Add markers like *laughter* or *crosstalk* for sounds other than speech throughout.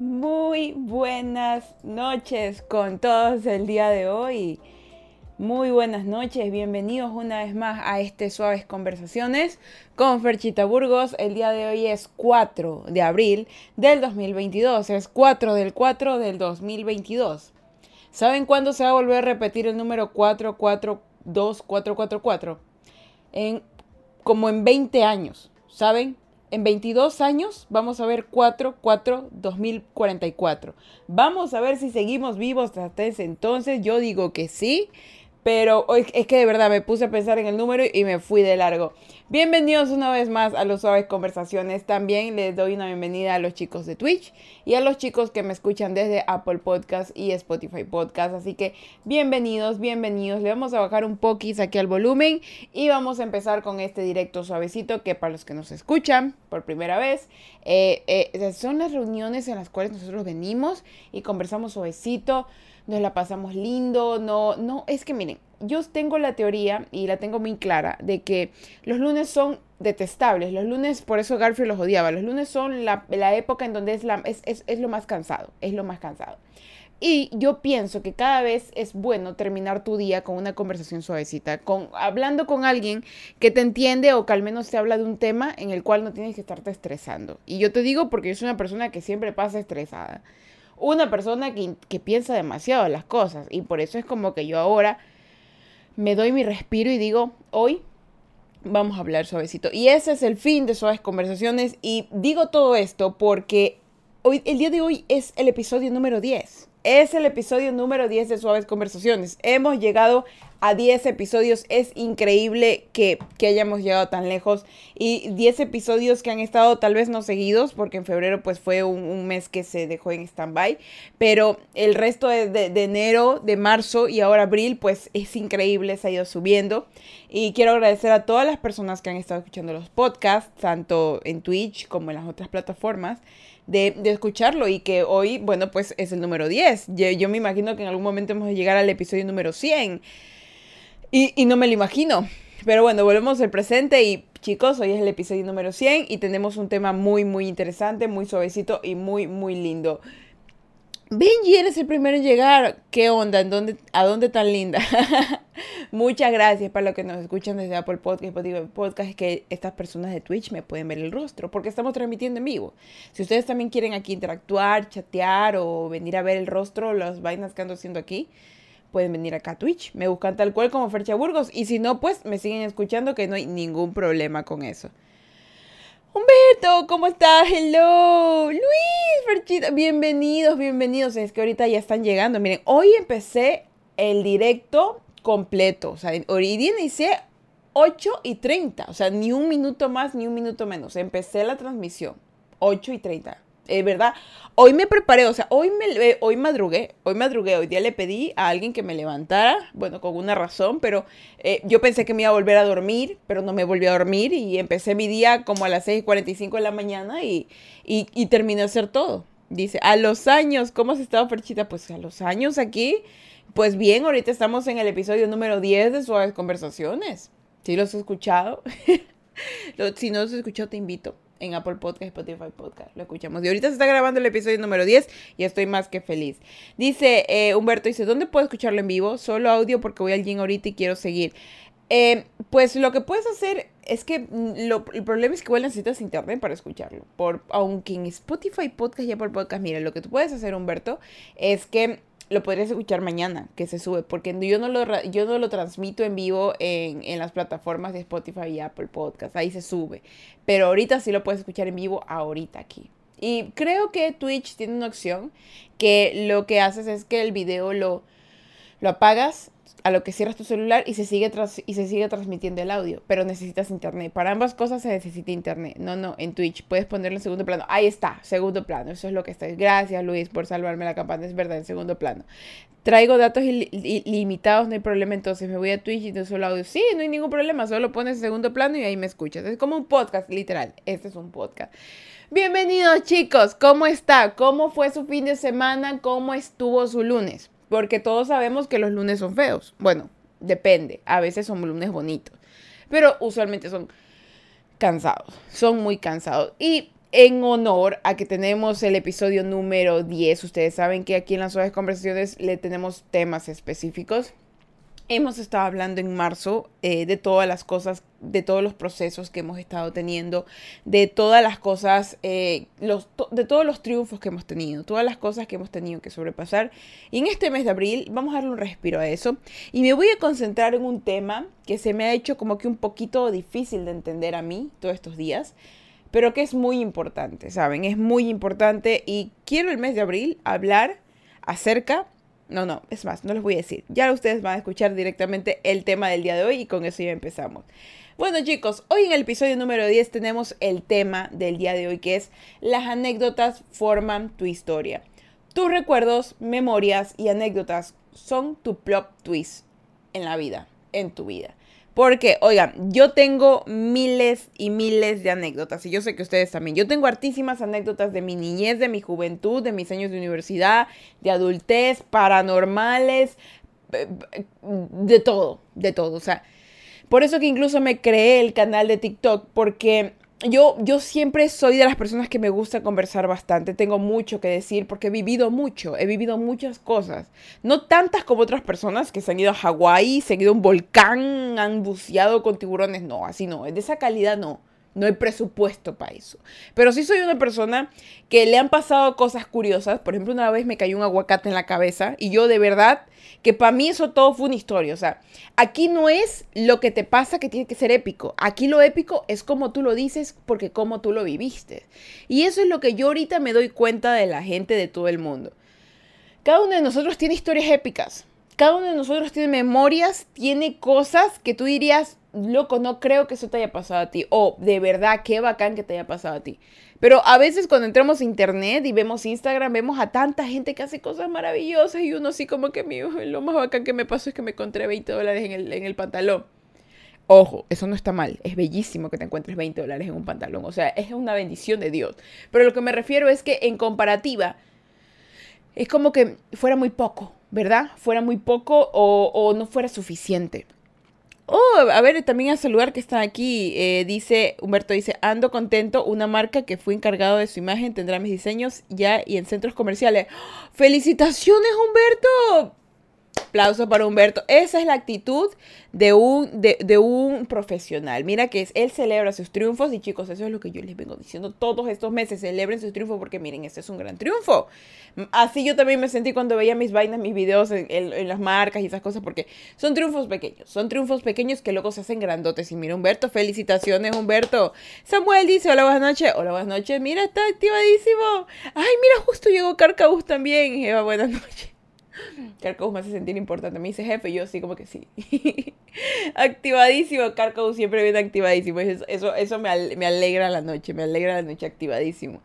Muy buenas noches con todos el día de hoy. Muy buenas noches, bienvenidos una vez más a este Suaves Conversaciones con Ferchita Burgos. El día de hoy es 4 de abril del 2022, es 4 del 4 del 2022. ¿Saben cuándo se va a volver a repetir el número 442444? En, como en 20 años, ¿saben? En 22 años vamos a ver 4, 4, 2044. Vamos a ver si seguimos vivos hasta ese entonces. Yo digo que sí. Pero es que de verdad me puse a pensar en el número y me fui de largo. Bienvenidos una vez más a los Suaves Conversaciones. También les doy una bienvenida a los chicos de Twitch y a los chicos que me escuchan desde Apple Podcast y Spotify Podcast. Así que bienvenidos, bienvenidos. Le vamos a bajar un poquis aquí al volumen y vamos a empezar con este directo suavecito que para los que nos escuchan por primera vez, eh, eh, son las reuniones en las cuales nosotros venimos y conversamos suavecito nos la pasamos lindo, no, no, es que miren, yo tengo la teoría y la tengo muy clara de que los lunes son detestables, los lunes, por eso Garfield los odiaba, los lunes son la, época en donde es, la, es, es, lo más cansado, es lo más cansado. Y yo pienso que cada vez es bueno terminar tu día con una conversación suavecita, con, hablando con alguien que te entiende o que al menos te habla de un tema en el cual no tienes que estarte estresando. Y yo te digo porque yo soy una persona que siempre pasa estresada una persona que, piensa demasiado las cosas. Y por eso es como que yo ahora me doy mi respiro y digo, hoy vamos a hablar suavecito. Y ese es el fin de Suaves Conversaciones. Y digo todo esto porque hoy, el día de hoy es el episodio número 10. Es el episodio número 10 de Suaves Conversaciones. Hemos llegado a 10 episodios. Es increíble que, hayamos llegado tan lejos. Y 10 episodios que han estado tal vez no seguidos, porque en febrero pues fue un, mes que se dejó en stand-by. Pero el resto de, de, enero, de marzo y ahora abril pues es increíble, se ha ido subiendo. Y quiero agradecer a todas las personas que han estado escuchando los podcasts, tanto en Twitch como en las otras plataformas. De, escucharlo y que hoy, bueno, pues es el número 10. Yo, me imagino que en algún momento vamos a llegar al episodio número 100. Y, no me lo imagino. Pero bueno, volvemos al presente y chicos, hoy es el episodio número 100 y tenemos un tema muy, muy interesante, muy suavecito y muy, muy lindo. Benji, eres el primero en llegar. ¿Qué onda? ¿En dónde, ¿A dónde tan linda? *laughs* Muchas gracias para los que nos escuchan desde Apple Podcast, Podcast, que estas personas de Twitch me pueden ver el rostro, porque estamos transmitiendo en vivo. Si ustedes también quieren aquí interactuar, chatear o venir a ver el rostro, las vainas que ando haciendo aquí, pueden venir acá a Twitch. Me buscan tal cual como Fercha Burgos. Y si no, pues me siguen escuchando que no hay ningún problema con eso. Humberto, ¿cómo estás? Hello. Luis, Ferchita. Bienvenidos, bienvenidos. Es que ahorita ya están llegando. Miren, hoy empecé el directo completo. O sea, día inicié 8 y 30. O sea, ni un minuto más, ni un minuto menos. Empecé la transmisión. 8 y 30 eh, ¿verdad? Hoy me preparé, o sea, hoy, me, eh, hoy madrugué, hoy madrugué, hoy día le pedí a alguien que me levantara, bueno, con una razón, pero eh, yo pensé que me iba a volver a dormir, pero no me volví a dormir y empecé mi día como a las 6.45 de la mañana y, y, terminé a hacer todo. Dice, a los años, ¿cómo has estado, Perchita? Pues a los años aquí, pues bien, ahorita estamos en el episodio número 10 de Suaves Conversaciones. ¿Sí los has escuchado? *laughs* si no los has escuchado, te invito en Apple Podcast, Spotify Podcast. Lo escuchamos. Y ahorita se está grabando el episodio número 10 y estoy más que feliz. Dice eh, Humberto, dice, ¿dónde puedo escucharlo en vivo? Solo audio porque voy al gym ahorita y quiero seguir. Eh, pues lo que puedes hacer es que mm, el problema es que igual necesitas internet para escucharlo. Por, aunque en Spotify Podcast y Apple Podcast, mira, lo que tú puedes hacer, Humberto, es que lo podrías escuchar mañana que se sube, porque yo no lo, yo no lo transmito en vivo en, en, las plataformas de Spotify y Apple Podcast, ahí se sube. Pero ahorita sí lo puedes escuchar en vivo, ahorita aquí. Y creo que Twitch tiene una opción que lo que haces es que el video lo, lo apagas a lo que cierras tu celular y se sigue y se sigue transmitiendo el audio, pero necesitas internet. Para ambas cosas se necesita internet. No, no, en Twitch puedes ponerlo en segundo plano. Ahí está, segundo plano. Eso es lo que está. Gracias, Luis, por salvarme la campana. Es verdad, en segundo plano. Traigo datos ilimitados, no hay problema. Entonces me voy a Twitch y no solo audio. Sí, no hay ningún problema. Solo pones en segundo plano y ahí me escuchas. Es como un podcast, literal. Este es un podcast. Bienvenidos, chicos. ¿Cómo está? ¿Cómo fue su fin de semana? ¿Cómo estuvo su lunes? Porque todos sabemos que los lunes son feos. Bueno, depende. A veces son lunes bonitos. Pero usualmente son cansados. Son muy cansados. Y en honor a que tenemos el episodio número 10. Ustedes saben que aquí en las suaves conversaciones le tenemos temas específicos. Hemos estado hablando en marzo eh, de todas las cosas, de todos los procesos que hemos estado teniendo, de todas las cosas, eh, los, de todos los triunfos que hemos tenido, todas las cosas que hemos tenido que sobrepasar. Y en este mes de abril vamos a darle un respiro a eso. Y me voy a concentrar en un tema que se me ha hecho como que un poquito difícil de entender a mí todos estos días, pero que es muy importante, ¿saben? Es muy importante y quiero el mes de abril hablar acerca no, no, es más, no les voy a decir. Ya ustedes van a escuchar directamente el tema del día de hoy y con eso ya empezamos. Bueno chicos, hoy en el episodio número 10 tenemos el tema del día de hoy que es las anécdotas forman tu historia. Tus recuerdos, memorias y anécdotas son tu plot twist en la vida, en tu vida. Porque, oigan, yo tengo miles y miles de anécdotas y yo sé que ustedes también. Yo tengo hartísimas anécdotas de mi niñez, de mi juventud, de mis años de universidad, de adultez, paranormales, de todo, de todo. O sea, por eso que incluso me creé el canal de TikTok porque yo, yo siempre soy de las personas que me gusta conversar bastante, tengo mucho que decir porque he vivido mucho, he vivido muchas cosas. No tantas como otras personas que se han ido a Hawái, se han ido a un volcán, han buceado con tiburones, no, así no, de esa calidad no. No hay presupuesto para eso. Pero sí soy una persona que le han pasado cosas curiosas. Por ejemplo, una vez me cayó un aguacate en la cabeza y yo de verdad que para mí eso todo fue una historia. O sea, aquí no es lo que te pasa que tiene que ser épico. Aquí lo épico es como tú lo dices porque como tú lo viviste. Y eso es lo que yo ahorita me doy cuenta de la gente de todo el mundo. Cada uno de nosotros tiene historias épicas. Cada uno de nosotros tiene memorias, tiene cosas que tú dirías, loco, no creo que eso te haya pasado a ti. O de verdad, qué bacán que te haya pasado a ti. Pero a veces cuando entramos a internet y vemos Instagram, vemos a tanta gente que hace cosas maravillosas y uno así como que mío, lo más bacán que me pasó es que me encontré 20 dólares en el, en el pantalón. Ojo, eso no está mal. Es bellísimo que te encuentres 20 dólares en un pantalón. O sea, es una bendición de Dios. Pero lo que me refiero es que en comparativa, es como que fuera muy poco, ¿verdad? Fuera muy poco o, o no fuera suficiente. Oh, a ver, también a saludar que está aquí. Eh, dice, Humberto dice, ando contento, una marca que fue encargado de su imagen tendrá mis diseños ya y en centros comerciales. ¡Felicitaciones, Humberto! Aplauso para Humberto. Esa es la actitud de un, de, un profesional. Mira que es, él celebra sus triunfos y chicos, eso es lo que yo les vengo diciendo todos estos meses. Celebren sus triunfos porque miren, este es un gran triunfo. Así yo también me sentí cuando veía mis vainas, mis videos en, las marcas y esas cosas porque son triunfos pequeños. Son triunfos pequeños que luego se hacen grandotes. Y mira, Humberto, felicitaciones, Humberto. Samuel dice, hola, buenas noches. Hola, buenas noches. Mira, está activadísimo. Ay, mira, justo llegó Carcaus también. Eva, buenas *laughs* noches. Carcaus me hace sentir importante. Me dice jefe, yo sí, como que sí. *laughs* activadísimo. Carcaus siempre viene activadísimo. Eso, eso, me, alegra la noche. Me alegra la noche activadísimo.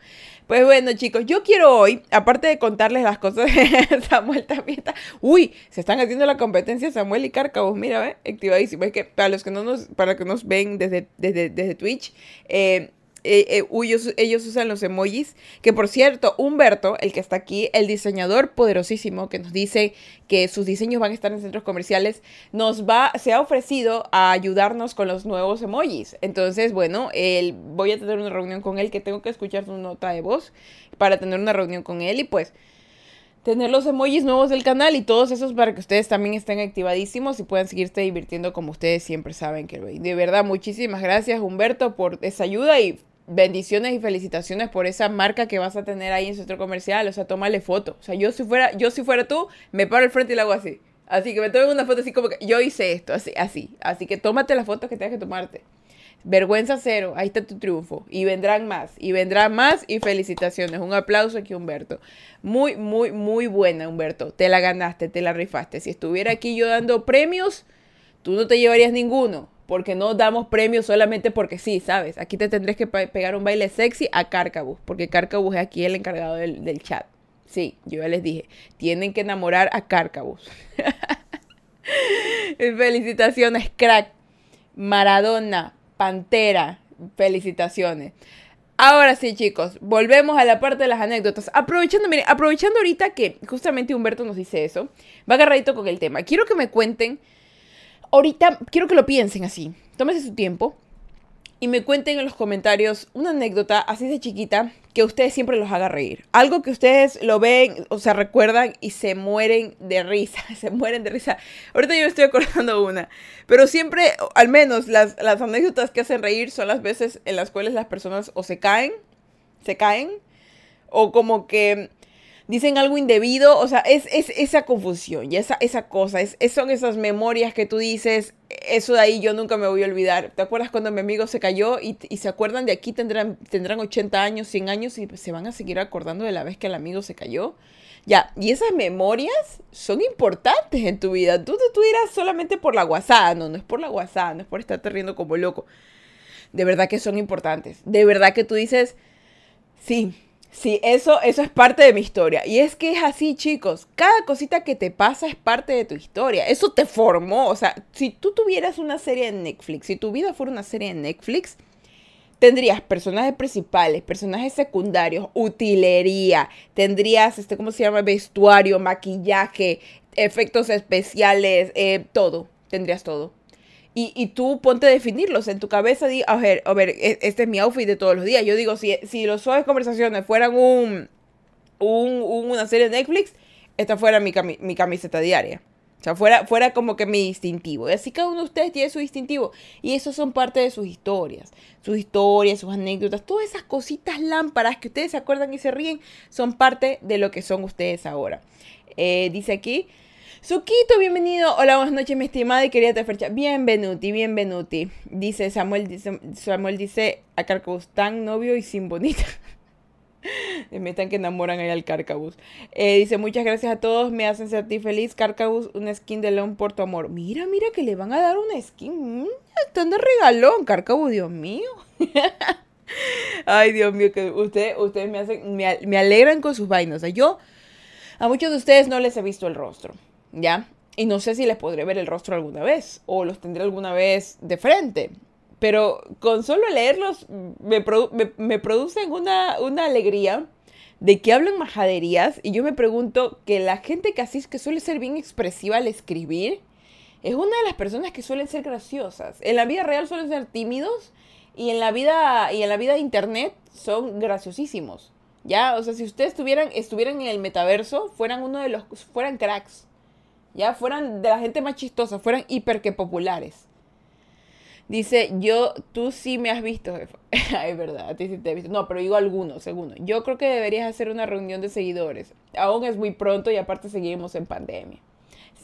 Pues bueno, chicos, yo quiero hoy, aparte de contarles las cosas de *laughs* Samuel también está. Uy, se están haciendo la competencia Samuel y Carcaus. Mira, ¿ve? activadísimo. Es que para los que no nos, para que nos ven desde, desde, desde Twitch, eh, eh, eh, ellos, usan los emojis. Que por cierto, Humberto, el que está aquí, el diseñador poderosísimo que nos dice que sus diseños van a estar en centros comerciales, nos va, se ha ofrecido a ayudarnos con los nuevos emojis. Entonces, bueno, él, voy a tener una reunión con él que tengo que escuchar su nota de voz para tener una reunión con él y pues tener los emojis nuevos del canal y todos esos para que ustedes también estén activadísimos y puedan seguirse divirtiendo como ustedes siempre saben que De verdad, muchísimas gracias Humberto por esa ayuda y bendiciones y felicitaciones por esa marca que vas a tener ahí en su centro comercial. O sea, tómale foto. O sea, yo si fuera, yo si fuera tú, me paro al frente y la hago así. Así que me tomo una foto así como que yo hice esto, así, así. Así que tómate las fotos que tengas que tomarte. Vergüenza cero, ahí está tu triunfo. Y vendrán más, y vendrán más, y felicitaciones. Un aplauso aquí, Humberto. Muy, muy, muy buena, Humberto. Te la ganaste, te la rifaste. Si estuviera aquí yo dando premios, tú no te llevarías ninguno porque no damos premios solamente porque sí, ¿sabes? Aquí te tendrás que pegar un baile sexy a Carcabus, porque Carcabus es aquí el encargado del, chat. Sí, yo ya les dije, tienen que enamorar a Carcabus. *laughs* felicitaciones, crack. Maradona, Pantera, felicitaciones. Ahora sí, chicos, volvemos a la parte de las anécdotas. Aprovechando, miren, aprovechando ahorita que justamente Humberto nos dice eso, va agarradito con el tema. Quiero que me cuenten ahorita quiero que lo piensen así. Tómese su tiempo. y me cuenten en los comentarios una anécdota así de chiquita que a ustedes siempre los haga reír. Algo que ustedes lo ven o se recuerdan y se mueren de risa, *laughs* se mueren de risa. Ahorita yo me estoy acordando una, pero siempre, al menos las, las anécdotas que hacen reír son las veces en las cuales las personas o se caen, se caen, o como que dicen algo indebido, o sea, es, esa confusión y esa, esa cosa, es, son esas memorias que tú dices, eso de ahí yo nunca me voy a olvidar. ¿Te acuerdas cuando mi amigo se cayó y, se acuerdan de aquí tendrán, tendrán 80 años, 100 años y se van a seguir acordando de la vez que el amigo se cayó? Ya, y esas memorias son importantes en tu vida. Tú, tú dirás solamente por la guasada, no, no es por la guasada, no es por estarte riendo como loco. De verdad que son importantes. De verdad que tú dices, sí, Sí, eso, eso es parte de mi historia. Y es que es así, chicos. Cada cosita que te pasa es parte de tu historia. Eso te formó. O sea, si tú tuvieras una serie en Netflix, si tu vida fuera una serie en Netflix, tendrías personajes principales, personajes secundarios, utilería, tendrías, este, ¿cómo se llama? Vestuario, maquillaje, efectos especiales, eh, todo. Tendrías todo. Y, tú ponte a definirlos en tu cabeza. Di, a ver, a ver, e, este es mi outfit de todos los días. Yo digo, si, si los suaves conversaciones fueran un, un, una serie de Netflix, esta fuera mi, mi camiseta diaria. O sea, fuera, fuera como que mi distintivo. Y así cada uno de ustedes tiene su distintivo. Y eso son parte de sus historias. Sus historias, sus anécdotas, todas esas cositas lámparas que ustedes se acuerdan y se ríen, son parte de lo que son ustedes ahora. Eh, dice aquí, Suquito, bienvenido. Hola, buenas noches, mi estimada y querida Tefercha. Bienvenuti, bienvenuti. Dice Samuel, dice, Samuel dice a Carcabus, tan novio y sin bonita. *laughs* Me metan que enamoran ahí al Carcabus. Eh, dice, muchas gracias a todos, me hacen sentir feliz. Carcabus, una skin de León por tu amor. Mira, mira que le van a dar una skin. Mm, están de regalón, Carcabus, Dios mío. *laughs* Ay, Dios mío, que usted, ustedes me hacen, me, me alegran con sus vainas. O sea, yo a muchos de ustedes no les he visto el rostro. ¿Ya? Y no sé si les podré ver el rostro alguna vez o los tendré alguna vez de frente. Pero con solo leerlos me, producen una, una, alegría de que hablan majaderías y yo me pregunto que la gente que así que suele ser bien expresiva al escribir es una de las personas que suelen ser graciosas. En la vida real suelen ser tímidos y en la vida y en la vida de internet son graciosísimos. Ya, o sea, si ustedes estuvieran, estuvieran en el metaverso, fueran uno de los fueran cracks ya fueran de la gente más chistosa, fueran hiper que populares. Dice, yo, tú sí me has visto, *laughs* Ay, verdad, a ti sí te he visto. No, pero digo algunos, segundo. Yo creo que deberías hacer una reunión de seguidores. Aún es muy pronto y aparte seguimos en pandemia.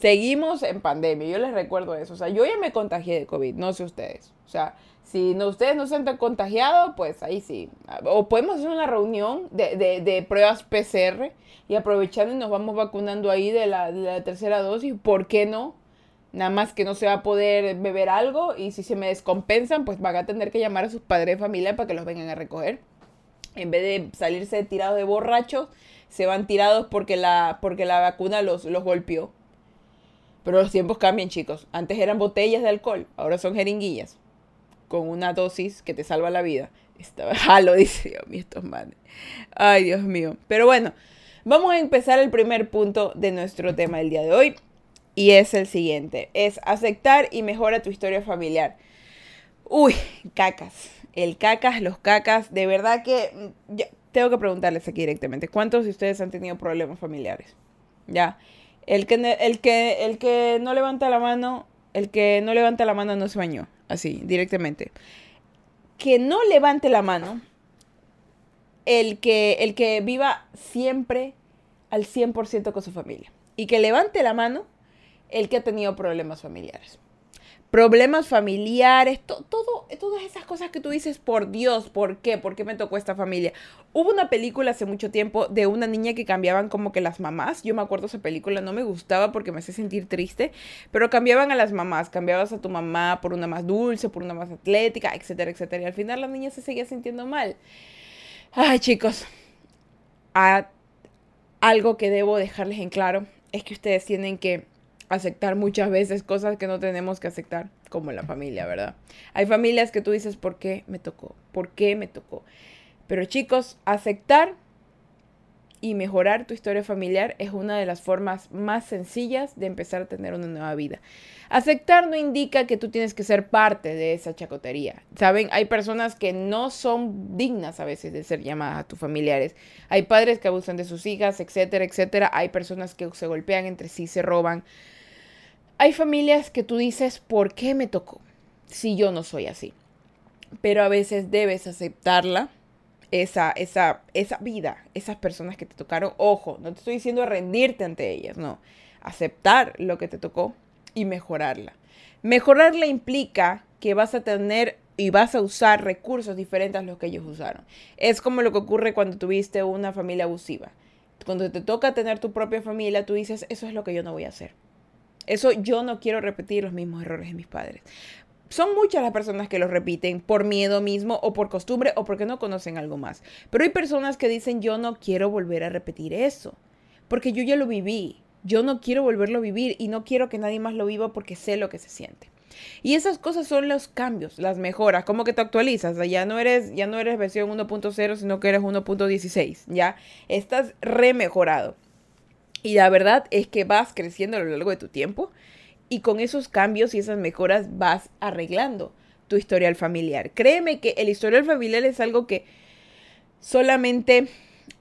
Seguimos en pandemia, yo les recuerdo eso. O sea, yo ya me contagié de COVID, no sé ustedes. O sea, si no, ustedes no se han contagiado, pues ahí sí. O podemos hacer una reunión de, de, pruebas PCR y aprovechando y nos vamos vacunando ahí de la, tercera dosis, ¿por qué no? Nada más que no se va a poder beber algo y si se me descompensan, pues van a tener que llamar a sus padres de familia para que los vengan a recoger. En vez de salirse tirados de borrachos, se van tirados porque la, porque la vacuna los, los golpeó. Pero los tiempos cambian, chicos. Antes eran botellas de alcohol, ahora son jeringuillas. Con una dosis que te salva la vida. Estaba *laughs* jalo, dice Dios mío, estos manes. Ay, Dios mío. Pero bueno, Vamos a empezar el primer punto de nuestro tema del día de hoy y es el siguiente, es aceptar y mejora tu historia familiar. Uy, cacas, el cacas, los cacas, de verdad que mm, tengo que preguntarles aquí directamente, ¿cuántos de ustedes han tenido problemas familiares? Ya, el que, el que, el que no levanta la mano, el que no levanta la mano no se bañó, así, directamente. Que no levante la mano el que, el que viva siempre al 100% con su familia. Y que levante la mano el que ha tenido problemas familiares. Problemas familiares, todo, todas esas cosas que tú dices, por Dios, ¿por qué? ¿Por qué me tocó esta familia? Hubo una película hace mucho tiempo de una niña que cambiaban como que las mamás. Yo me acuerdo esa película, no me gustaba porque me hacía sentir triste, pero cambiaban a las mamás. Cambiabas a tu mamá por una más dulce, por una más atlética, etcétera, etcétera. Y al final la niña se seguía sintiendo mal. Ay, chicos, algo que debo dejarles en claro es que ustedes tienen que aceptar muchas veces cosas que no tenemos que aceptar, como la familia, ¿verdad? Hay familias que tú dices, ¿por qué me tocó? ¿Por qué me tocó? Pero chicos, aceptar y mejorar tu historia familiar es una de las formas más sencillas de empezar a tener una nueva vida. Aceptar no indica que tú tienes que ser parte de esa chacotería. Saben, hay personas que no son dignas a veces de ser llamadas a tus familiares. Hay padres que abusan de sus hijas, etcétera, etcétera. Hay personas que se golpean entre sí, se roban. Hay familias que tú dices, ¿por qué me tocó? Si yo no soy así. Pero a veces debes aceptarla esa, esa, esa vida, esas personas que te tocaron. Ojo, no te estoy diciendo rendirte ante ellas, no. Aceptar lo que te tocó y mejorarla. Mejorarla implica que vas a tener y vas a usar recursos diferentes a los que ellos usaron. Es como lo que ocurre cuando tuviste una familia abusiva. Cuando te toca tener tu propia familia, tú dices, eso es lo que yo no voy a hacer. Eso yo no quiero repetir los mismos errores de mis padres. Son muchas las personas que lo repiten por miedo mismo o por costumbre o porque no conocen algo más. Pero hay personas que dicen yo no quiero volver a repetir eso, porque yo ya lo viví. Yo no quiero volverlo a vivir y no quiero que nadie más lo viva porque sé lo que se siente. Y esas cosas son los cambios, las mejoras, como que te actualizas, ya no eres ya no eres versión 1.0, sino que eres 1.16, ya estás remejorado. Y la verdad es que vas creciendo a lo largo de tu tiempo y con esos cambios y esas mejoras vas arreglando tu historial familiar. Créeme que el historial familiar es algo que solamente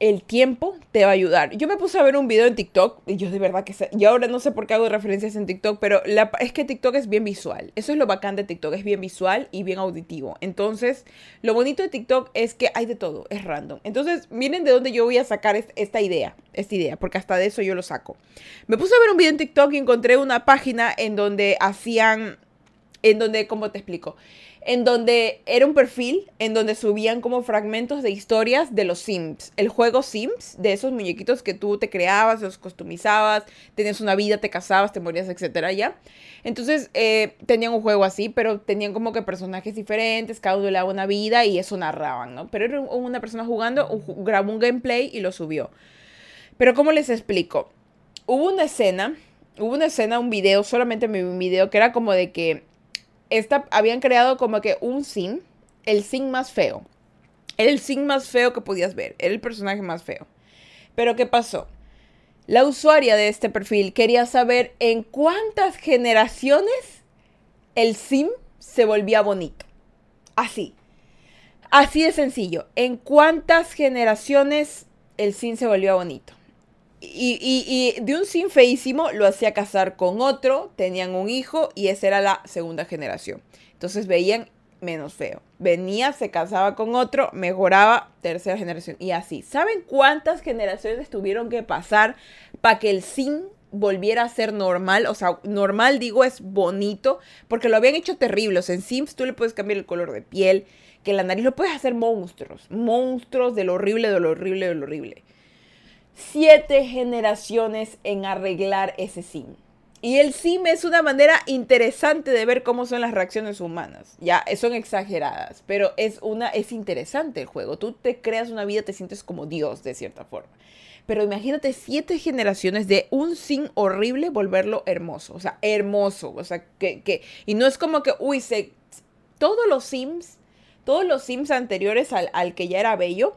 el tiempo te va a ayudar. Yo me puse a ver un video en TikTok y yo de verdad que... Y ahora no sé por qué hago referencias en TikTok, pero es que TikTok es bien visual. Eso es lo bacán de TikTok, es bien visual y bien auditivo. Entonces, lo bonito de TikTok es que hay de todo, es random. Entonces, miren de dónde yo voy a sacar esta idea, esta idea, porque hasta de eso yo lo saco. Me puse a ver un video en TikTok y encontré una página en donde hacían, en donde, ¿cómo te explico? en donde era un perfil en donde subían como fragmentos de historias de los Sims. El juego Sims, de esos muñequitos que tú te creabas, los customizabas, tenías una vida, te casabas, te morías, etcétera, ya. Entonces eh, tenían un juego así, pero tenían como que personajes diferentes, cada uno le daba una vida y eso narraban, ¿no? Pero era una persona jugando, grabó un gameplay y lo subió. Pero ¿cómo les explico? Hubo una escena, hubo una escena, un video, solamente un video, que era como de que habían creado como que un sim, el sim más feo. el sim más feo que podías ver, era el personaje más feo. Pero ¿qué pasó? La usuaria de este perfil quería saber en cuántas generaciones el sim se volvía bonito. Así. Así de sencillo. En cuántas generaciones el sim se volvía bonito. Y, de un sin feísimo lo hacía casar con otro, tenían un hijo y esa era la segunda generación. Entonces veían menos feo. Venía, se casaba con otro, mejoraba, tercera generación y así. ¿Saben cuántas generaciones tuvieron que pasar para que el sin volviera a ser normal? O sea, normal digo es bonito, porque lo habían hecho terrible. O sea, en Sims tú le puedes cambiar el color de piel, que la nariz lo puedes hacer monstruos, monstruos de lo horrible, de lo horrible, de lo horrible siete generaciones en arreglar ese sim. Y el sim es una manera interesante de ver cómo son las reacciones humanas. Ya, son exageradas, pero es una es interesante el juego. Tú te creas una vida, te sientes como Dios de cierta forma. Pero imagínate siete generaciones de un sim horrible volverlo hermoso. O sea, hermoso. O sea, que, que y no es como que, uy, se, todos los sims, todos los sims anteriores al, al que ya era bello,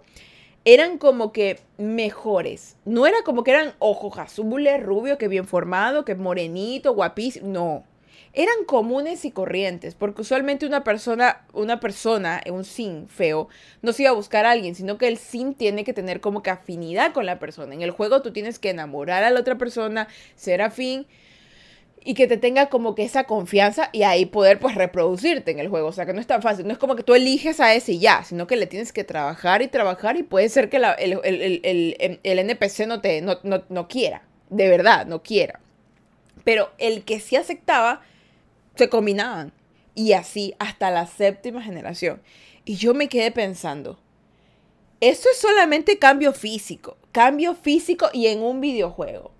eran como que mejores. No era como que eran ojos azules, rubio, que bien formado, que morenito, guapísimo. No. Eran comunes y corrientes, porque usualmente una persona, una persona, un sin feo, no se iba a buscar a alguien, sino que el sin tiene que tener como que afinidad con la persona. En el juego tú tienes que enamorar a la otra persona, ser afín y que te tenga como que esa confianza y ahí poder pues reproducirte en el juego. O sea, que no es tan fácil. No es como que tú eliges a ese y ya, sino que le tienes que trabajar y trabajar y puede ser que el, NPC no, te, no, no quiera. De verdad, no quiera. Pero el que sí aceptaba, se combinaban. Y así hasta la séptima generación. Y yo me quedé pensando, esto es solamente cambio físico. Cambio físico y en un videojuego.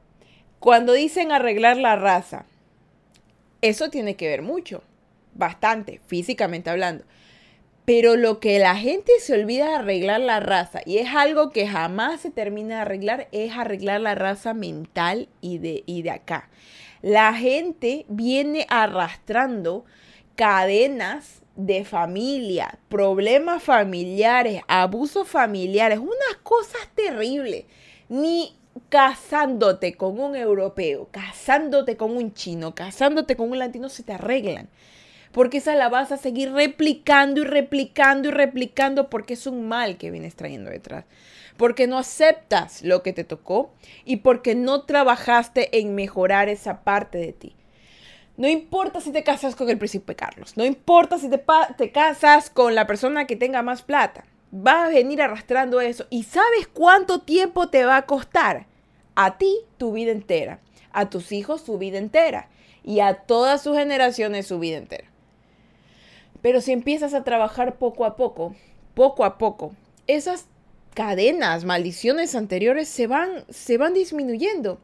Cuando dicen arreglar la raza, eso tiene que ver mucho, bastante, físicamente hablando. Pero lo que la gente se olvida de arreglar la raza, y es algo que jamás se termina de arreglar, es arreglar la raza mental y de, y de acá. La gente viene arrastrando cadenas de familia, problemas familiares, abusos familiares, unas cosas terribles ni casándote con un europeo, casándote con un chino, casándote con un latino se te arreglan. Porque esa la vas a seguir replicando y replicando y replicando porque es un mal que vienes trayendo detrás. Porque no aceptas lo que te tocó y porque no trabajaste en mejorar esa parte de ti. No importa si te casas con el príncipe Carlos, no importa si te, te casas con la persona que tenga más plata vas a venir arrastrando eso. ¿Y sabes cuánto tiempo te va a costar? A ti tu vida entera, a tus hijos su vida entera y a todas sus generaciones su vida entera. Pero si empiezas a trabajar poco a poco, poco a poco, esas cadenas, maldiciones anteriores se van, se van disminuyendo.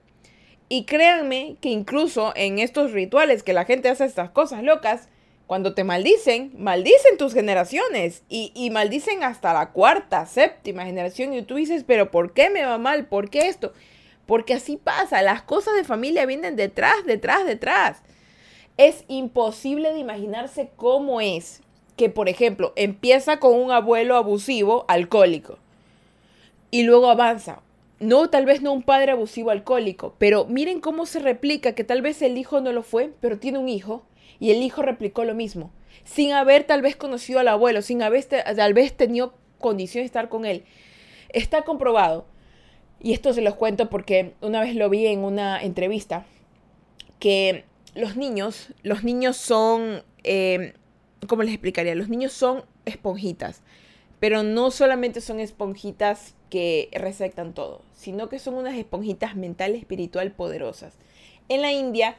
Y créanme que incluso en estos rituales que la gente hace estas cosas locas, cuando te maldicen, maldicen tus generaciones y, maldicen hasta la cuarta, séptima generación y tú dices, pero ¿por qué me va mal? ¿Por qué esto? Porque así pasa, las cosas de familia vienen detrás, detrás, detrás. Es imposible de imaginarse cómo es que, por ejemplo, empieza con un abuelo abusivo, alcohólico, y luego avanza. No, tal vez no un padre abusivo alcohólico, pero miren cómo se replica que tal vez el hijo no lo fue, pero tiene un hijo y el hijo replicó lo mismo, sin haber tal vez conocido al abuelo, sin haber tal vez tenido condición de estar con él. Está comprobado, y esto se los cuento porque una vez lo vi en una entrevista, que los niños, los niños son, eh, ¿cómo les explicaría? Los niños son esponjitas, pero no solamente son esponjitas que receptan todo, sino que son unas esponjitas mental espiritual poderosas. En la India,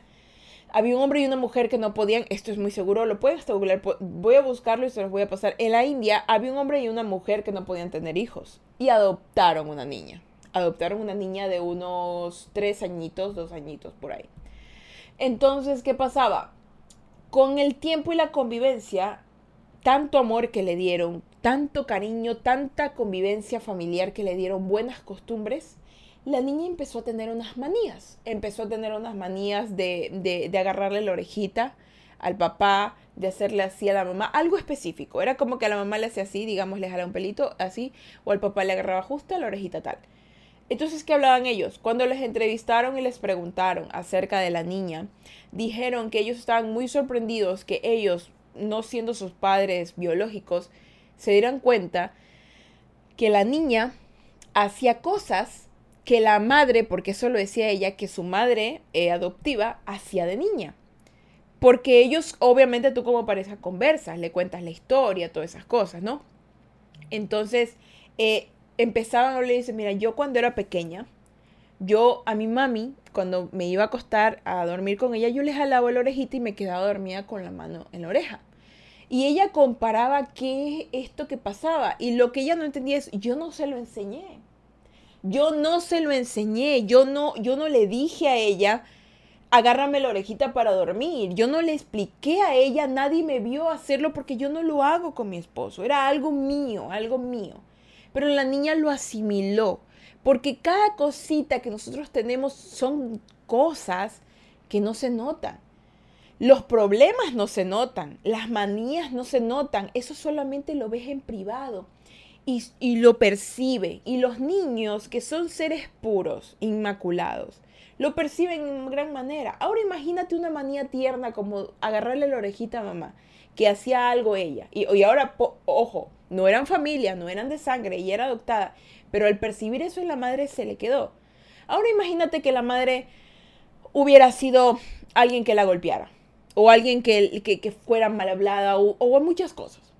había un hombre y una mujer que no podían, esto es muy seguro, lo pueden hasta voy a buscarlo y se los voy a pasar. En la India había un hombre y una mujer que no podían tener hijos y adoptaron una niña. Adoptaron una niña de unos tres añitos, dos añitos por ahí. Entonces, ¿qué pasaba? Con el tiempo y la convivencia, tanto amor que le dieron, tanto cariño, tanta convivencia familiar que le dieron, buenas costumbres, la niña empezó a tener unas manías. Empezó a tener unas manías de, de, agarrarle la orejita al papá, de hacerle así a la mamá, algo específico. Era como que a la mamá le hacía así, digamos, le jalaba un pelito así, o al papá le agarraba justo la orejita tal. Entonces, ¿qué hablaban ellos? Cuando les entrevistaron y les preguntaron acerca de la niña, dijeron que ellos estaban muy sorprendidos que ellos, no siendo sus padres biológicos, se dieran cuenta que la niña hacía cosas que la madre, porque eso lo decía ella, que su madre eh, adoptiva hacía de niña. Porque ellos, obviamente, tú como pareja conversas, le cuentas la historia, todas esas cosas, ¿no? Entonces, eh, empezaban a hablar y dicen, mira, yo cuando era pequeña, yo a mi mami, cuando me iba a acostar a dormir con ella, yo le jalaba la orejita y me quedaba dormida con la mano en la oreja. Y ella comparaba qué es esto que pasaba. Y lo que ella no entendía es, yo no se lo enseñé. Yo no se lo enseñé, yo no, yo no le dije a ella, agárrame la orejita para dormir. Yo no le expliqué a ella, nadie me vio hacerlo porque yo no lo hago con mi esposo. Era algo mío, algo mío. Pero la niña lo asimiló, porque cada cosita que nosotros tenemos son cosas que no se notan. Los problemas no se notan, las manías no se notan, eso solamente lo ves en privado y, lo percibe. Y los niños, que son seres puros, inmaculados, lo perciben en gran manera. Ahora imagínate una manía tierna como agarrarle la orejita a mamá, que hacía algo ella. Y, y ahora, ojo, no eran familia, no eran de sangre y era adoptada, pero al percibir eso en la madre se le quedó. Ahora imagínate que la madre hubiera sido alguien que la golpeara, o alguien que, que, fuera mal hablada, o, o muchas cosas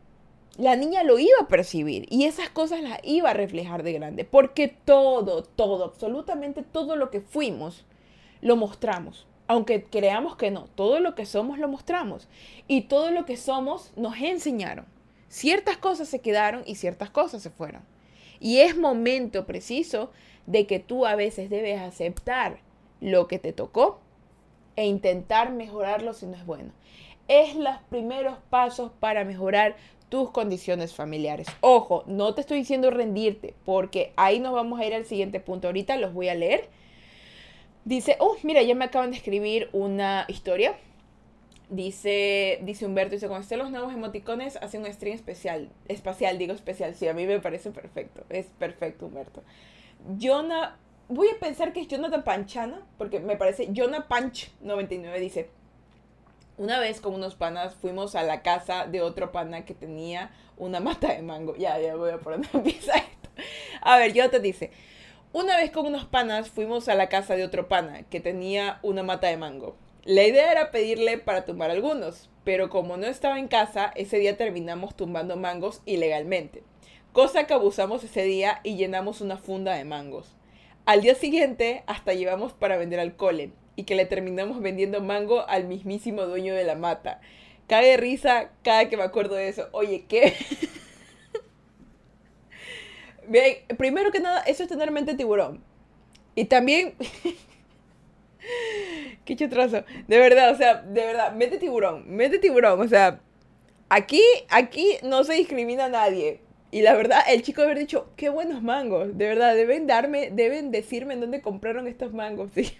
la niña lo iba a percibir y esas cosas las iba a reflejar de grande, porque todo, todo, absolutamente todo lo que fuimos, lo mostramos. Aunque creamos que no, todo lo que somos lo mostramos y todo lo que somos nos enseñaron. Ciertas cosas se quedaron y ciertas cosas se fueron. Y es momento preciso de que tú a veces debes aceptar lo que te tocó e intentar mejorarlo si no es bueno. Es los primeros pasos para mejorar tus condiciones familiares. Ojo, no te estoy diciendo rendirte, porque ahí nos vamos a ir al siguiente punto. Ahorita los voy a leer. Dice, oh, mira, ya me acaban de escribir una historia. Dice, dice Humberto, dice, cuando estén los nuevos emoticones, hace un stream especial, espacial, digo especial, sí, a mí me parece perfecto, es perfecto, Humberto. Jonah voy a pensar que es Jonathan Panchana, porque me parece, Jonah Panch 99 dice, una vez con unos panas fuimos a la casa de otro pana que tenía una mata de mango. Ya, ya voy a poner empieza *laughs* esto. A ver, te dice, una vez con unos panas fuimos a la casa de otro pana que tenía una mata de mango. La idea era pedirle para tumbar algunos, pero como no estaba en casa, ese día terminamos tumbando mangos ilegalmente. Cosa que abusamos ese día y llenamos una funda de mangos. Al día siguiente hasta llevamos para vender alcohol y que le terminamos vendiendo mango al mismísimo dueño de la mata. Cae risa cada que me acuerdo de eso. Oye, ¿qué? *laughs* Bien, primero que nada, eso es tener mente tiburón. Y también *laughs* *laughs* Qué chutroso. De verdad, o sea, de verdad, mete tiburón, mete tiburón. O sea, aquí, aquí no se discrimina a nadie. Y la verdad, el chico haber dicho, qué buenos mangos. De verdad, deben darme, deben decirme en dónde compraron estos mangos. *laughs* Sí.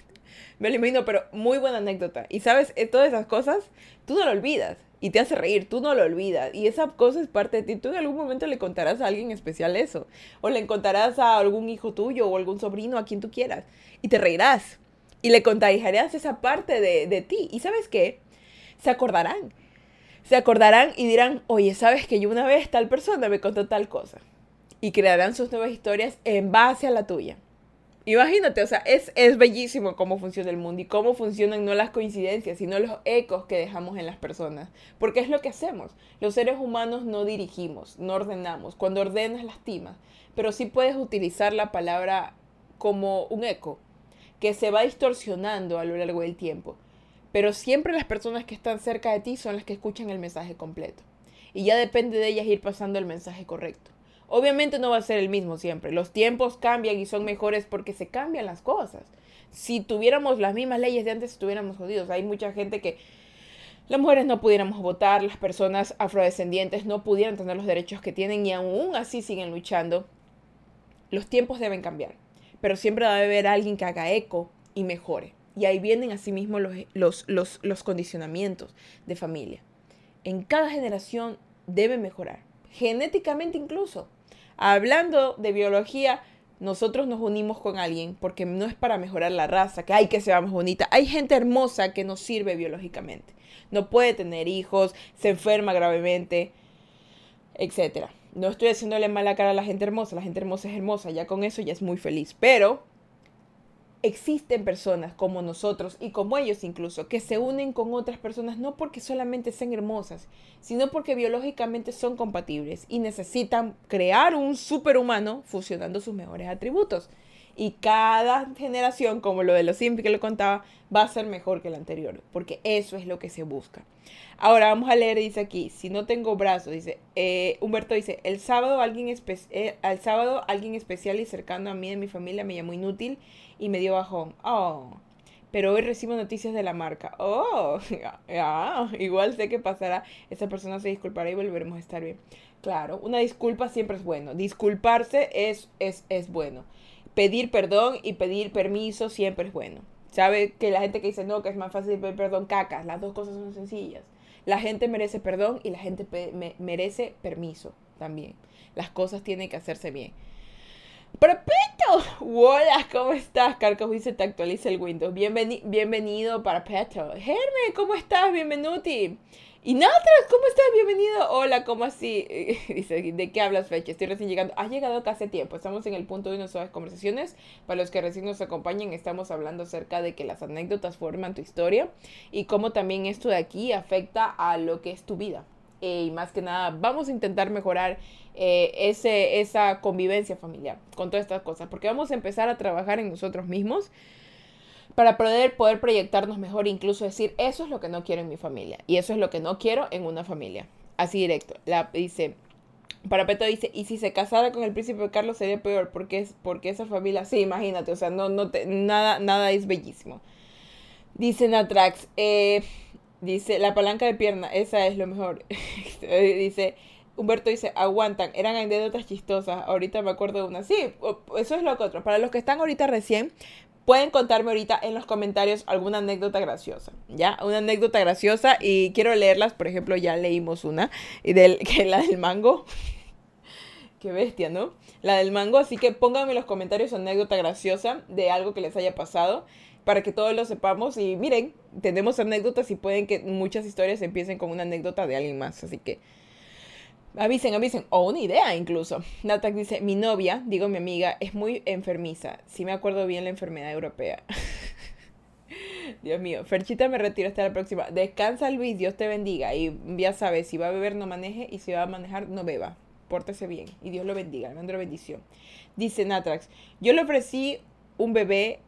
Me lo imagino, pero muy buena anécdota. Y sabes, eh, todas esas cosas, tú no lo olvidas. Y te hace reír, tú no lo olvidas. Y esa cosa es parte de ti. Tú en algún momento le contarás a alguien especial eso. O le contarás a algún hijo tuyo o algún sobrino, a quien tú quieras. Y te reirás y le contagiarás esa parte de, de ti. ¿Y sabes qué? Se acordarán. Se acordarán y dirán, oye, ¿sabes que yo una vez tal persona me contó tal cosa? Y crearán sus nuevas historias en base a la tuya. Imagínate, o sea, es, es bellísimo cómo funciona el mundo y cómo funcionan no las coincidencias, sino los ecos que dejamos en las personas. Porque es lo que hacemos. Los seres humanos no dirigimos, no ordenamos. Cuando ordenas, lastimas. Pero sí puedes utilizar la palabra como un eco que se va distorsionando a lo largo del tiempo. Pero siempre las personas que están cerca de ti son las que escuchan el mensaje completo. Y ya depende de ellas ir pasando el mensaje correcto. Obviamente no va a ser el mismo siempre. Los tiempos cambian y son mejores porque se cambian las cosas. Si tuviéramos las mismas leyes de antes, estuviéramos jodidos. Hay mucha gente que las mujeres no pudiéramos votar, las personas afrodescendientes no pudieran tener los derechos que tienen y aún así siguen luchando. Los tiempos deben cambiar pero siempre debe haber alguien que haga eco y mejore. Y ahí vienen asimismo los, los, los, los condicionamientos de familia. En cada generación debe mejorar, genéticamente incluso. Hablando de biología, nosotros nos unimos con alguien porque no es para mejorar la raza, que hay que sea más bonita. Hay gente hermosa que nos sirve biológicamente. No puede tener hijos, se enferma gravemente, etcétera. No estoy haciéndole mala cara a la gente hermosa, la gente hermosa es hermosa, ya con eso ya es muy feliz, pero existen personas como nosotros y como ellos incluso, que se unen con otras personas no porque solamente sean hermosas, sino porque biológicamente son compatibles y necesitan crear un superhumano fusionando sus mejores atributos. Y cada generación, como lo de los Simpsons que lo contaba, va a ser mejor que la anterior, porque eso es lo que se busca. Ahora vamos a leer, dice aquí, si no tengo brazos, dice, eh, Humberto dice, el sábado, alguien eh, al sábado alguien especial y cercano a mí en mi familia me llamó inútil y me dio bajón. Oh, pero hoy recibo noticias de la marca. Oh, *laughs* igual sé que pasará, esa persona se disculpará y volveremos a estar bien. Claro, una disculpa siempre es bueno, disculparse es, es, es bueno. Pedir perdón y pedir permiso siempre es bueno. ¿Sabe que la gente que dice no, que es más fácil pedir perdón, cacas? Las dos cosas son sencillas. La gente merece perdón y la gente merece permiso también. Las cosas tienen que hacerse bien. Parapeto, hola, ¿cómo estás? Carcos dice, te actualiza el Windows. bienvenido, Parapeto. Germe, ¿cómo estás? Bienvenuti. Y Natras, ¿cómo estás? Bienvenido. Hola, ¿cómo así? *laughs* Dice, ¿de qué hablas, Fecha? Estoy recién llegando. Has llegado casi a tiempo. Estamos en el punto de nuestras conversaciones. Para los que recién nos acompañan, estamos hablando acerca de que las anécdotas forman tu historia y cómo también esto de aquí afecta a lo que es tu vida. Eh, y más que nada, vamos a intentar mejorar eh, ese, esa convivencia familiar con todas estas cosas. Porque vamos a empezar a trabajar en nosotros mismos para poder, poder proyectarnos mejor, incluso decir, eso es lo que no quiero en mi familia y eso es lo que no quiero en una familia. Así directo. La, dice, Parapeto dice, y si se casara con el príncipe Carlos sería peor, porque es porque esa familia, sí, imagínate, o sea, no, no te, nada, nada es bellísimo. Dice Natrax, eh, dice, la palanca de pierna, esa es lo mejor. *laughs* dice, Humberto dice, aguantan, eran anécdotas chistosas, ahorita me acuerdo de una. Sí, eso es lo que otro. Para los que están ahorita recién, pueden contarme ahorita en los comentarios alguna anécdota graciosa, ¿ya? Una anécdota graciosa y quiero leerlas, por ejemplo, ya leímos una, y del, *laughs* que la del mango. Qué bestia, ¿no? La del mango, así que pónganme en los comentarios anécdota graciosa de algo que les haya pasado para que todos lo sepamos y miren, tenemos anécdotas y pueden que muchas historias empiecen con una anécdota de alguien más, así que avisen, avisen, o una idea incluso. Natak dice, mi novia, digo mi amiga, es muy enfermiza, si me acuerdo bien la enfermedad europea. *laughs* Dios mío, Ferchita me retiro. Hasta la próxima. Descansa Luis, Dios te bendiga y ya sabes, si va a beber no maneje. Y si va a manejar no beba. Pórtese bien. Y Dios lo bendiga, le mando la bendición. Dice Natrax, yo le ofrecí un bebé,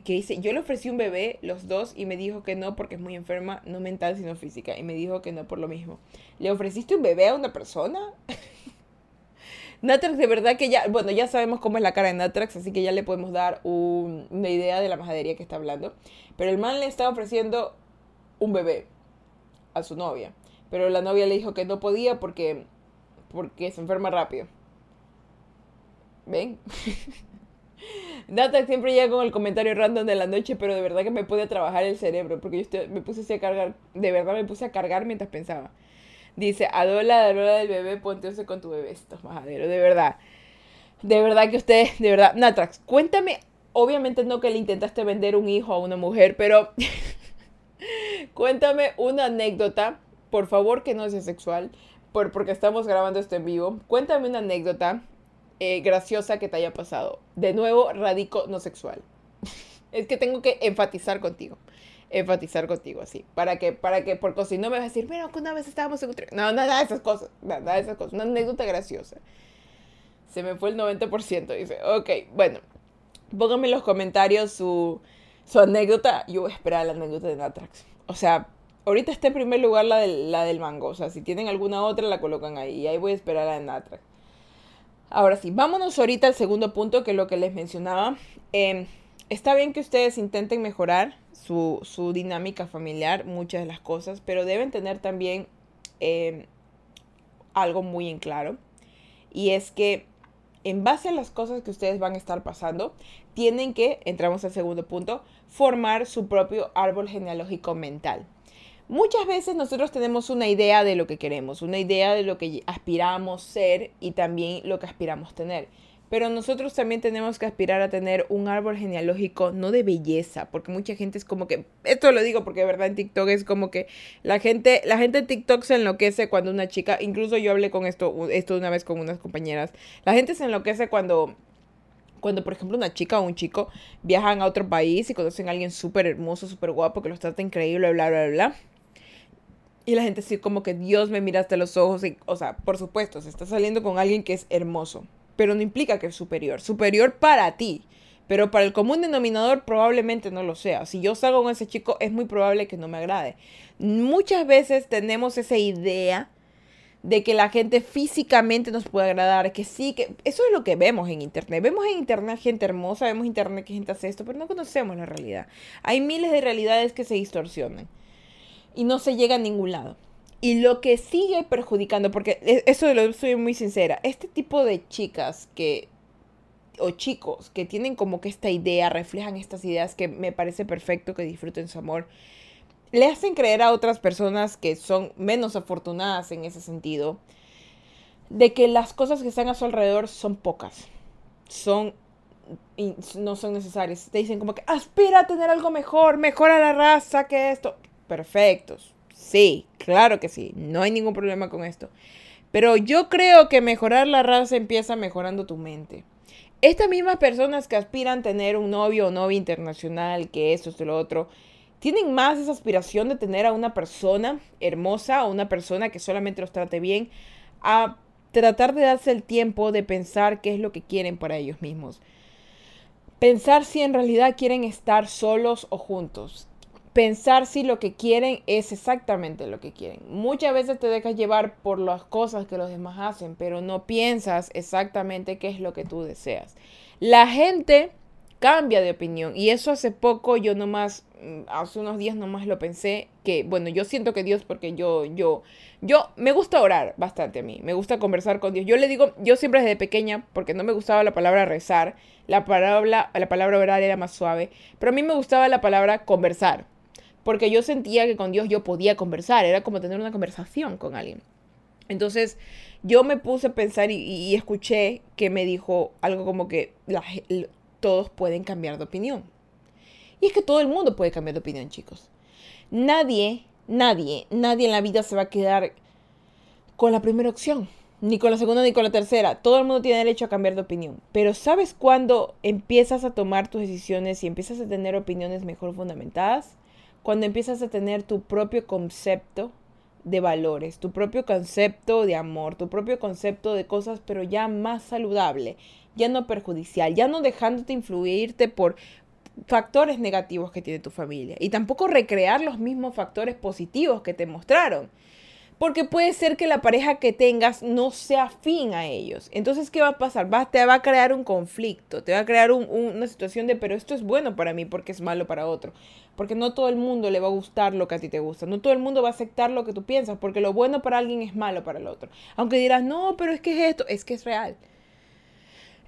que dice, yo le ofrecí un bebé, los dos, y me dijo que no porque es muy enferma, no mental sino física, y me dijo que no por lo mismo. ¿Le ofreciste un bebé a una persona? *laughs* Natrax, de verdad que ya, bueno, ya sabemos cómo es la cara de Natrax, así que ya le podemos dar una idea de la majadería que está hablando. Pero el man le estaba ofreciendo un bebé a su novia. Pero la novia le dijo que no podía porque porque se enferma rápido. ¿Ven? *laughs* Data siempre llega con el comentario random de la noche, pero de verdad que me puede trabajar el cerebro, porque yo me puse a cargar, de verdad me puse a cargar mientras pensaba. Dice, Adola, Adola del bebé, ponte con tu bebé. Esto es majadero, de verdad. De verdad que usted, de verdad. Natrax, cuéntame, obviamente no que le intentaste vender un hijo a una mujer, pero *laughs* cuéntame una anécdota, por favor que no sea sexual, por, porque estamos grabando esto en vivo. Cuéntame una anécdota eh, graciosa que te haya pasado. De nuevo, radico no sexual. *laughs* es que tengo que enfatizar contigo. Enfatizar contigo, así. Para que, para que, porque si no me vas a decir, mira, que una vez estábamos en un No, nada de esas cosas. Nada de esas cosas. Una anécdota graciosa. Se me fue el 90%. Dice, ok, bueno. Pónganme en los comentarios su, su anécdota. Yo voy a esperar la anécdota de Natrax. O sea, ahorita está en primer lugar la del, la del mango. O sea, si tienen alguna otra, la colocan ahí. Y ahí voy a esperar la de Natra. Ahora sí, vámonos ahorita al segundo punto, que es lo que les mencionaba. Em, está bien que ustedes intenten mejorar su, su, dinámica familiar, muchas de las cosas, pero deben tener también em, algo muy en claro. Y es que en base a las cosas que ustedes van a estar pasando, tienen que, entramos al segundo punto, formar su propio árbol genealógico mental. Muchas veces nosotros tenemos una idea de lo que queremos, una idea de lo que aspiramos ser y también lo que aspiramos tener. Pero nosotros también tenemos que aspirar a tener un árbol genealógico, no de belleza, porque mucha gente es como que, esto lo digo porque de verdad en TikTok es como que la gente, la gente en TikTok se enloquece cuando una chica, incluso yo hablé con esto, esto una vez con unas compañeras, la gente se enloquece cuando cuando, por ejemplo, una chica o un chico viajan a otro país y conocen a alguien súper hermoso, súper guapo, que los trata increíble, bla, bla, bla, bla. Y la gente así como que Dios me mira hasta los ojos. Y, o sea, por supuesto, se está saliendo con alguien que es hermoso. Pero no implica que es superior. Superior para ti. Pero para el común denominador probablemente no lo sea. Si yo salgo con ese chico es muy probable que no me agrade. Muchas veces tenemos esa idea de que la gente físicamente nos puede agradar, que sí, que eso es lo que vemos en internet. Vemos en internet gente hermosa, vemos internet que gente hace esto, pero no conocemos la realidad. Hay miles de realidades que se distorsionan y no se llega a ningún lado. Y lo que sigue perjudicando, porque e, eso lo soy muy sincera, este tipo de chicas que o chicos que tienen como que esta idea, reflejan estas ideas que me parece perfecto que disfruten su amor, le hacen creer a otras personas que son menos afortunadas en ese sentido, de que las cosas que están a su alrededor son pocas, son no son necesarias. Te dicen como que aspira a tener algo mejor, mejora la raza que esto perfectos. Sí, claro que sí, no hay ningún problema con esto. Pero yo creo que mejorar la raza empieza mejorando tu mente. Estas mismas personas que aspiran a tener un novio o novia internacional, que esto, esto, lo otro, tienen más esa aspiración de tener a una persona hermosa o una persona que solamente los trate bien, a tratar de darse el tiempo de pensar qué es lo que quieren para ellos mismos. Pensar si en realidad quieren estar solos o juntos pensar si lo que quieren es exactamente lo que quieren. Muchas veces te dejas llevar por las cosas que los demás hacen, pero no piensas exactamente qué es lo que tú deseas. La gente cambia de opinión y eso hace poco yo nomás mm, hace unos días nomás lo pensé que bueno yo siento que Dios porque yo yo yo me gusta orar bastante a mí me gusta conversar con Dios yo le digo yo siempre desde pequeña porque no me gustaba la palabra rezar la palabra la palabra orar era más suave pero a mí me gustaba la palabra conversar porque yo sentía que con Dios yo podía conversar, era como tener una conversación con alguien. Entonces yo me puse a pensar y, escuché que me dijo algo como que todos pueden cambiar de opinión. Y es que todo el mundo puede cambiar de opinión, chicos. Nadie, nadie, nadie en la vida se va a quedar con la primera opción. Ni con la segunda ni con la tercera. Todo el mundo tiene derecho a cambiar de opinión. Pero ¿sabes cuándo empiezas a tomar tus decisiones y empiezas a tener opiniones mejor fundamentadas? Cuando empiezas a tener tu propio concepto de valores, tu propio concepto de amor, tu propio concepto de cosas, pero ya más saludable, ya no perjudicial, ya no dejándote influirte por factores negativos que tiene tu familia y tampoco recrear los mismos factores positivos que te mostraron. Porque puede ser que la pareja que tengas no sea afín a ellos. Entonces, ¿qué va a pasar? Va, te va a crear un conflicto, te va a crear una situación de, pero esto es bueno para mí porque es malo para otro. Porque no todo el mundo le va a gustar lo que a ti te gusta. No todo el mundo va a aceptar lo que tú piensas. Porque lo bueno para alguien es malo para el otro. Aunque dirás, no, pero es que es esto. Es que es real.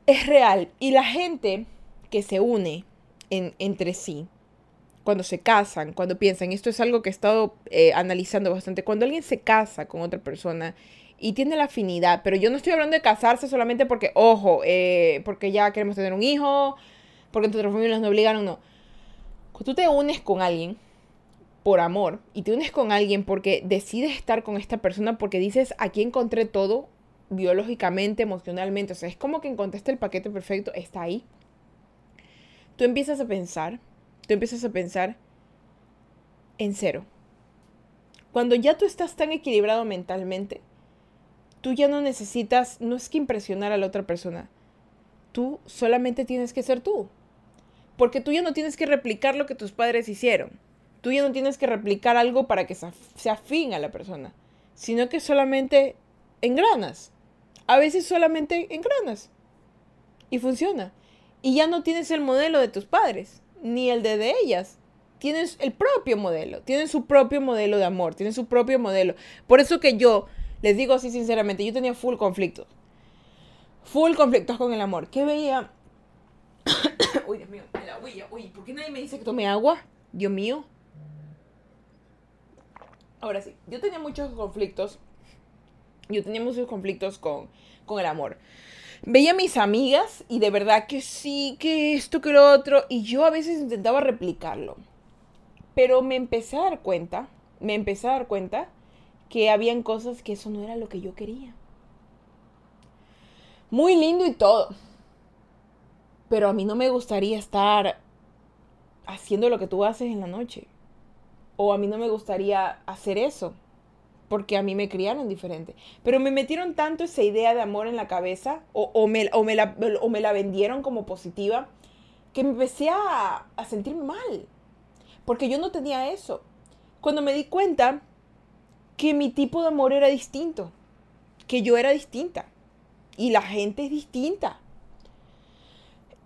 Es real. Y la gente que se une en, entre sí cuando se casan, cuando piensan, esto es algo que he estado eh, analizando bastante, cuando alguien se casa con otra persona y tiene la afinidad, pero yo no estoy hablando de casarse solamente porque, ojo, eh, porque ya queremos tener un hijo, porque nuestras familias nos obligaron, no. Cuando tú te unes con alguien por amor y te unes con alguien porque decides estar con esta persona porque dices, aquí encontré todo biológicamente, emocionalmente, o sea, es como que encontraste el paquete perfecto, está ahí. Tú empiezas a pensar tú empiezas a pensar en cero. Cuando ya tú estás tan equilibrado mentalmente, tú ya no necesitas, no es que impresionar a la otra persona, tú solamente tienes que ser tú. Porque tú ya no tienes que replicar lo que tus padres hicieron. Tú ya no tienes que replicar algo para que sea afín a la persona, sino que solamente engranas. A veces solamente engranas. Y funciona. Y ya no tienes el modelo de tus padres ni el de, de ellas. Tienen el propio modelo, tienen su propio modelo de amor, tienen su propio modelo. Por eso que yo, les digo así sinceramente, yo tenía full conflictos. Full conflictos con el amor. ¿Qué veía? *coughs* uy, Dios mío, la. Uy, ¿por qué nadie me dice que tome agua? Dios mío. Ahora sí, yo tenía muchos conflictos. Yo tenía muchos conflictos con, con el amor veía a mis amigas y de verdad que sí, que esto, que lo otro, y yo a veces intentaba replicarlo. Pero me empecé a dar cuenta, me empecé a dar cuenta que habían cosas que eso no era lo que yo quería. Muy lindo y todo. Pero a mí no me gustaría estar haciendo lo que tú haces en la noche. O a mí no me gustaría hacer eso porque a mí me criaron diferente. Pero me metieron tanto esa idea de amor en la cabeza, o, me, la, me, la, vendieron como positiva, que me empecé a, a sentirme mal. Porque yo no tenía eso. Cuando me di cuenta que mi tipo de amor era distinto, que yo era distinta, y la gente es distinta.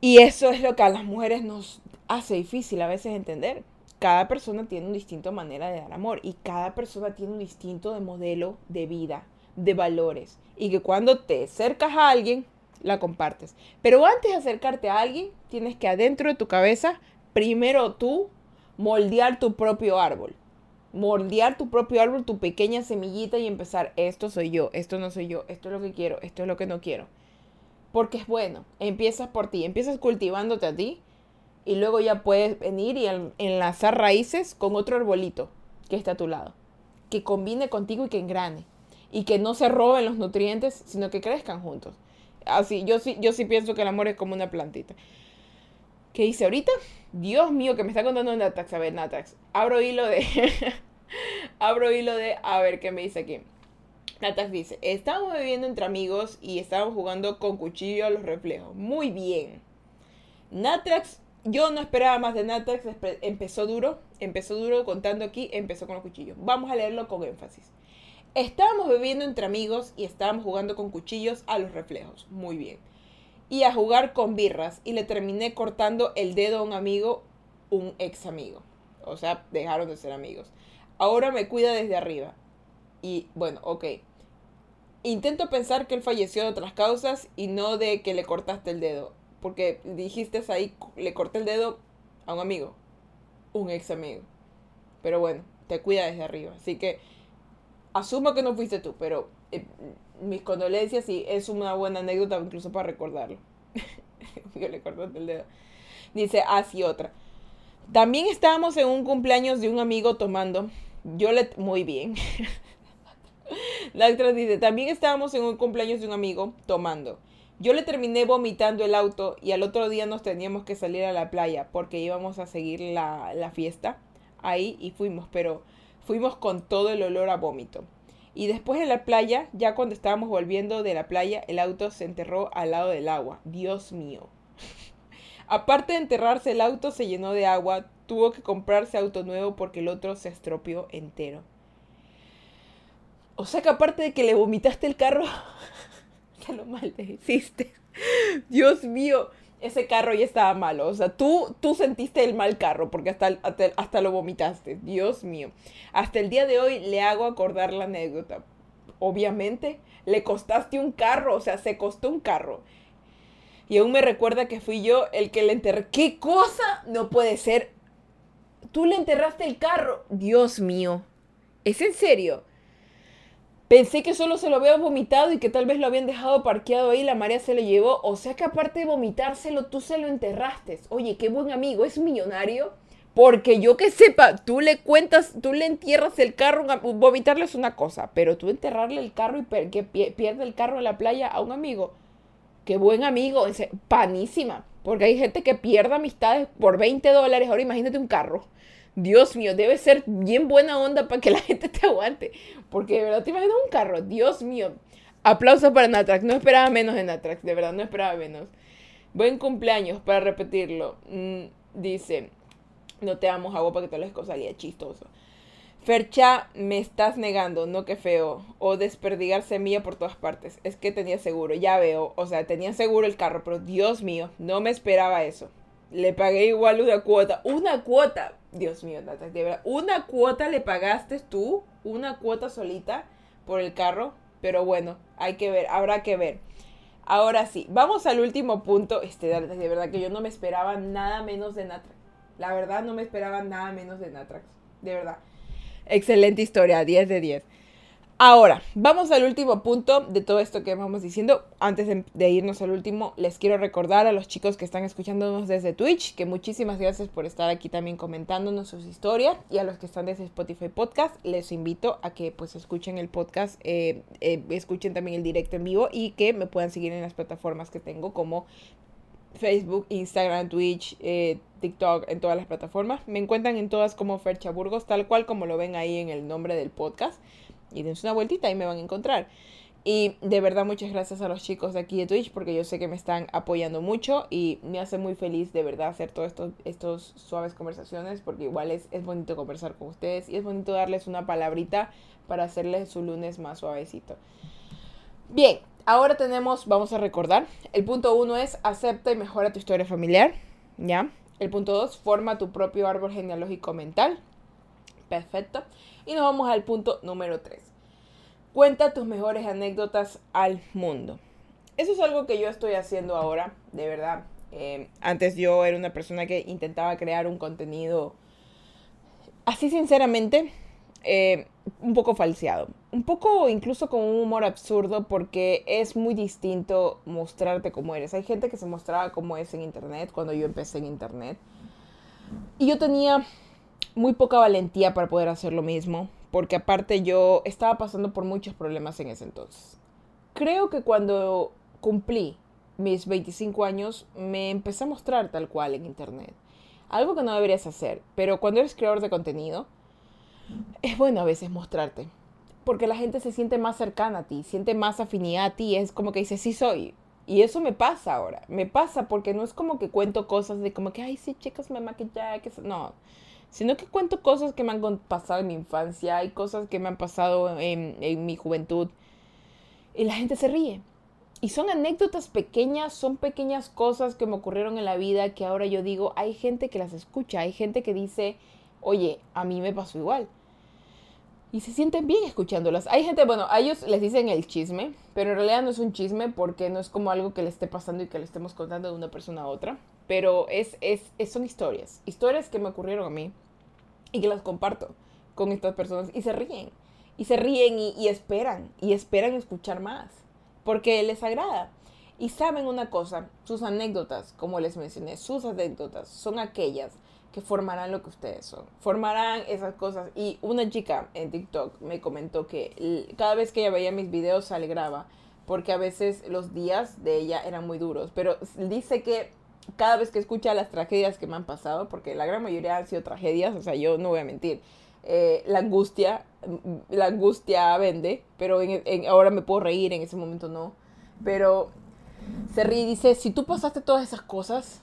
Y eso es lo que a las mujeres nos hace difícil a veces entender cada persona tiene una distinta manera de dar amor y cada persona tiene un distinto de modelo de vida, de valores. Y que cuando te acercas a alguien, la compartes. Pero antes de acercarte a alguien, tienes que adentro de tu cabeza, primero tú, moldear tu propio árbol. Moldear tu propio árbol, tu pequeña semillita y empezar, esto soy yo, esto no soy yo, esto es lo que quiero, esto es lo que no quiero. Porque es bueno, empiezas por ti, empiezas cultivándote a ti y luego ya puedes venir y enlazar raíces con otro arbolito que está a tu lado, que combine contigo y que engrane y que no se roben los nutrientes, sino que crezcan juntos. Así, yo sí, yo sí pienso que el amor es como una plantita. ¿Qué dice ahorita? Dios mío, que me está contando Natax. A ver, Natax. Abro hilo de. *laughs* abro hilo de. A ver qué me dice aquí. Natax dice: Estábamos viviendo entre amigos y estábamos jugando con cuchillo a los reflejos. Muy bien. Natax yo no esperaba más de Natax, empezó duro, empezó duro contando aquí, empezó con los cuchillos. Vamos a leerlo con énfasis. Estábamos bebiendo entre amigos y estábamos jugando con cuchillos a los reflejos. Muy bien. Y a jugar con birras y le terminé cortando el dedo a un amigo, un ex amigo. O sea, dejaron de ser amigos. Ahora me cuida desde arriba. Y bueno, ok. Intento pensar que él falleció de otras causas y no de que le cortaste el dedo porque dijiste ahí, le corté el dedo a un amigo, un ex amigo. Pero bueno, te cuida desde arriba. Así que asumo que no fuiste tú, pero eh, mis condolencias y es una buena anécdota incluso para recordarlo. *laughs* Yo le corto el dedo. Dice, así otra. También estábamos en un cumpleaños de un amigo tomando. Yo le... Muy bien. *laughs* La otra dice, también estábamos en un cumpleaños de un amigo tomando. Yo le terminé vomitando el auto y al otro día nos teníamos que salir a la playa porque íbamos a seguir la, la fiesta ahí y fuimos, pero fuimos con todo el olor a vómito. Y después en la playa, ya cuando estábamos volviendo de la playa, el auto se enterró al lado del agua. Dios mío. *laughs* Aparte de enterrarse el auto, se llenó de agua. Tuvo que comprarse auto nuevo porque el otro se estropeó entero. O sea que aparte de que le vomitaste el carro, *laughs* *laughs* lo maldeciste. *laughs* Dios mío, ese carro ya estaba malo. O sea, tú, tú sentiste el mal carro porque hasta, hasta, lo vomitaste. Dios mío. Hasta el día de hoy le hago acordar la anécdota. Obviamente, le costaste un carro, o sea, se costó un carro. Y aún me recuerda que fui yo el que le enterré. ¿Qué cosa? No puede ser. Tú le enterraste el carro. Dios mío. ¿Es en serio? Pensé que solo se lo había vomitado y que tal vez lo habían dejado parqueado ahí, la María se lo llevó. O sea que aparte de vomitárselo, tú se lo enterraste. Oye, qué buen amigo, es millonario. Porque yo que sepa, tú le cuentas, tú le entierras el carro, vomitarle es una cosa, pero tú enterrarle el carro y que pierde el carro en la playa a un amigo. Qué buen amigo, panísima. Porque hay gente que pierde amistades por 20 dólares. Ahora imagínate un carro. Dios mío, debe ser bien buena onda para que la gente te aguante. Porque de verdad te imaginas un carro. Dios mío. Aplausos para Natrax. No esperaba menos de Natrax. De verdad, no esperaba menos. Buen cumpleaños, para repetirlo. Mm, dice, no te amo, agua para que te lo salía chistoso. Fercha, me estás negando, no que feo. O desperdigar semilla por todas partes. Es que tenía seguro, ya veo. O sea, tenía seguro el carro, pero Dios mío, no me esperaba eso. Le pagué igual una cuota. Una cuota. Dios mío, de verdad. Una cuota le pagaste tú. Una cuota solita por el carro. Pero bueno, hay que ver, habrá que ver. Ahora sí, vamos al último punto. Este, de verdad que yo no me esperaba nada menos de Natrax. La verdad, no me esperaba nada menos de Natrax. De verdad. Excelente historia, 10 de 10. Ahora, vamos al último punto de todo esto que vamos diciendo. Antes de, irnos al último, les quiero recordar a los chicos que están escuchándonos desde Twitch que muchísimas gracias por estar aquí también comentándonos sus historias. Y a los que están desde Spotify Podcast, les invito a que pues escuchen el podcast, eh, eh, escuchen también el directo en vivo y que me puedan seguir en las plataformas que tengo como Facebook, Instagram, Twitch, eh, TikTok, en todas las plataformas. Me encuentran en todas como Fercha Burgos, tal cual como lo ven ahí en el nombre del podcast y dense una vueltita y me van a encontrar. Y de verdad muchas gracias a los chicos de aquí de Twitch porque yo sé que me están apoyando mucho y me hace muy feliz de verdad hacer todas estos, estos suaves conversaciones porque igual es, es bonito conversar con ustedes y es bonito darles una palabrita para hacerles su lunes más suavecito. Bien, ahora tenemos, vamos a recordar, el punto uno es acepta y mejora tu historia familiar, ¿ya? El punto dos, forma tu propio árbol genealógico mental. Perfecto. Y nos vamos al punto número 3. Cuenta tus mejores anécdotas al mundo. Eso es algo que yo estoy haciendo ahora, de verdad. Eh, antes yo era una persona que intentaba crear un contenido así sinceramente, eh, un poco falseado. Un poco incluso con un humor absurdo porque es muy distinto mostrarte como eres. Hay gente que se mostraba como es en internet cuando yo empecé en internet. Y yo tenía muy poca valentía para poder hacer lo mismo, porque aparte yo estaba pasando por muchos problemas en ese entonces. Creo que cuando cumplí mis 25 años me empecé a mostrar tal cual en internet. Algo que no deberías hacer, pero cuando eres creador de contenido, es bueno a veces mostrarte. Porque la gente se siente más cercana a ti, siente más afinidad a ti, es como que dice, sí soy. Y eso me pasa ahora. Me pasa porque no es como que cuento cosas de como que, ay, sí, chicas, me maquillé, que no sino que cuento cosas que me han pasado en mi infancia y cosas que me han pasado en, en mi juventud. Y la gente se ríe. Y son anécdotas pequeñas, son pequeñas cosas que me ocurrieron en la vida que ahora yo digo, hay gente que las escucha, hay gente que dice, oye, a mí me pasó igual. Y se sienten bien escuchándolas. Hay gente, bueno, a ellos les dicen el chisme, pero en realidad no es un chisme porque no es como algo que le esté pasando y que le estemos contando de una persona a otra pero es, es, son historias, historias que me ocurrieron a mí y que las comparto con estas personas y se ríen. y se ríen y, y esperan, y esperan escuchar más, porque les agrada. Y saben una cosa, sus anécdotas, como les mencioné, sus anécdotas son aquellas que formarán lo que ustedes son. Formarán esas cosas. Y una chica en TikTok me comentó que cada vez que ella veía mis videos se alegraba porque a veces los días de ella eran muy duros. Pero dice que cada vez que escucha las tragedias que me han pasado, porque la gran mayoría han sido tragedias, o sea, yo no voy a mentir, eh, la angustia, la angustia vende, pero ahora me puedo reír, en ese momento no. Pero se ríe y dice, si tú pasaste todas esas cosas,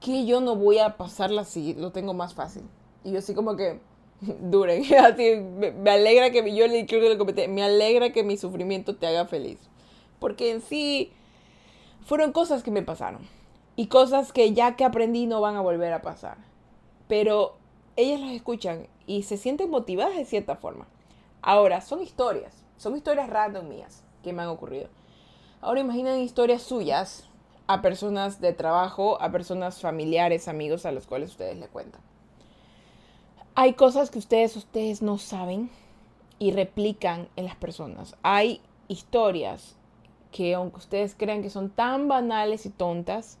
que yo no voy a pasarla si lo tengo más fácil? Y yo así como que, *laughs* duren, *laughs* me, alegra que yo le creo que le comenté, me alegra que mi sufrimiento te haga feliz. Porque en sí fueron cosas que me pasaron y cosas que ya que aprendí no van a volver a pasar. Pero ellas las escuchan y se sienten motivadas de cierta forma. Ahora, son historias, son historias random mías que me han ocurrido. Ahora imaginen historias suyas a personas de trabajo, a personas familiares, amigos a los cuales ustedes le cuentan. Hay cosas que ustedes, ustedes no saben y replican en las personas. Hay historias que aunque ustedes crean que son tan banales y tontas,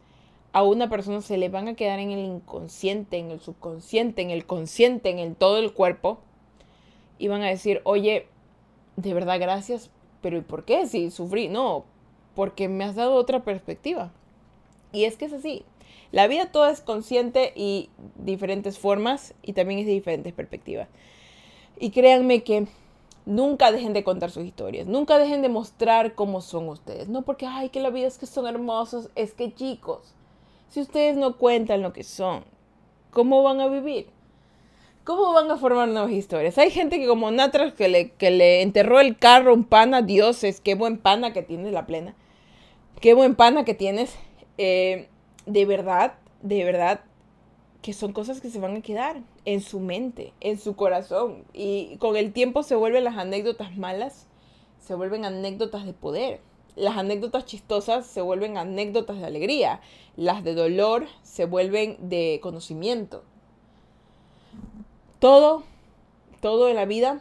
a una persona se le van a quedar en el inconsciente, en el subconsciente, en el consciente, en el todo el cuerpo. Y van a decir, oye, de verdad gracias, pero ¿y por qué? Si sufrí, no, porque me has dado otra perspectiva. Y es que es así. La vida toda es consciente y diferentes formas y también es de diferentes perspectivas. Y créanme que nunca dejen de contar sus historias, nunca dejen de mostrar cómo son ustedes. No porque, ay, que la vida es que son hermosos, es que chicos, si ustedes no cuentan lo que son, ¿cómo van a vivir? ¿Cómo van a formar nuevas historias? Hay gente que como Natras que le, que le enterró el carro un pana, dioses, qué buen pana que tienes la plena. Qué buen pana que tienes. Eh, de verdad, de verdad, que son cosas que se van a quedar en su mente, en su corazón. Y con el tiempo se vuelven las anécdotas malas, se vuelven anécdotas de poder. Las anécdotas chistosas se vuelven anécdotas de alegría. Las de dolor se vuelven de conocimiento. Todo, todo en la vida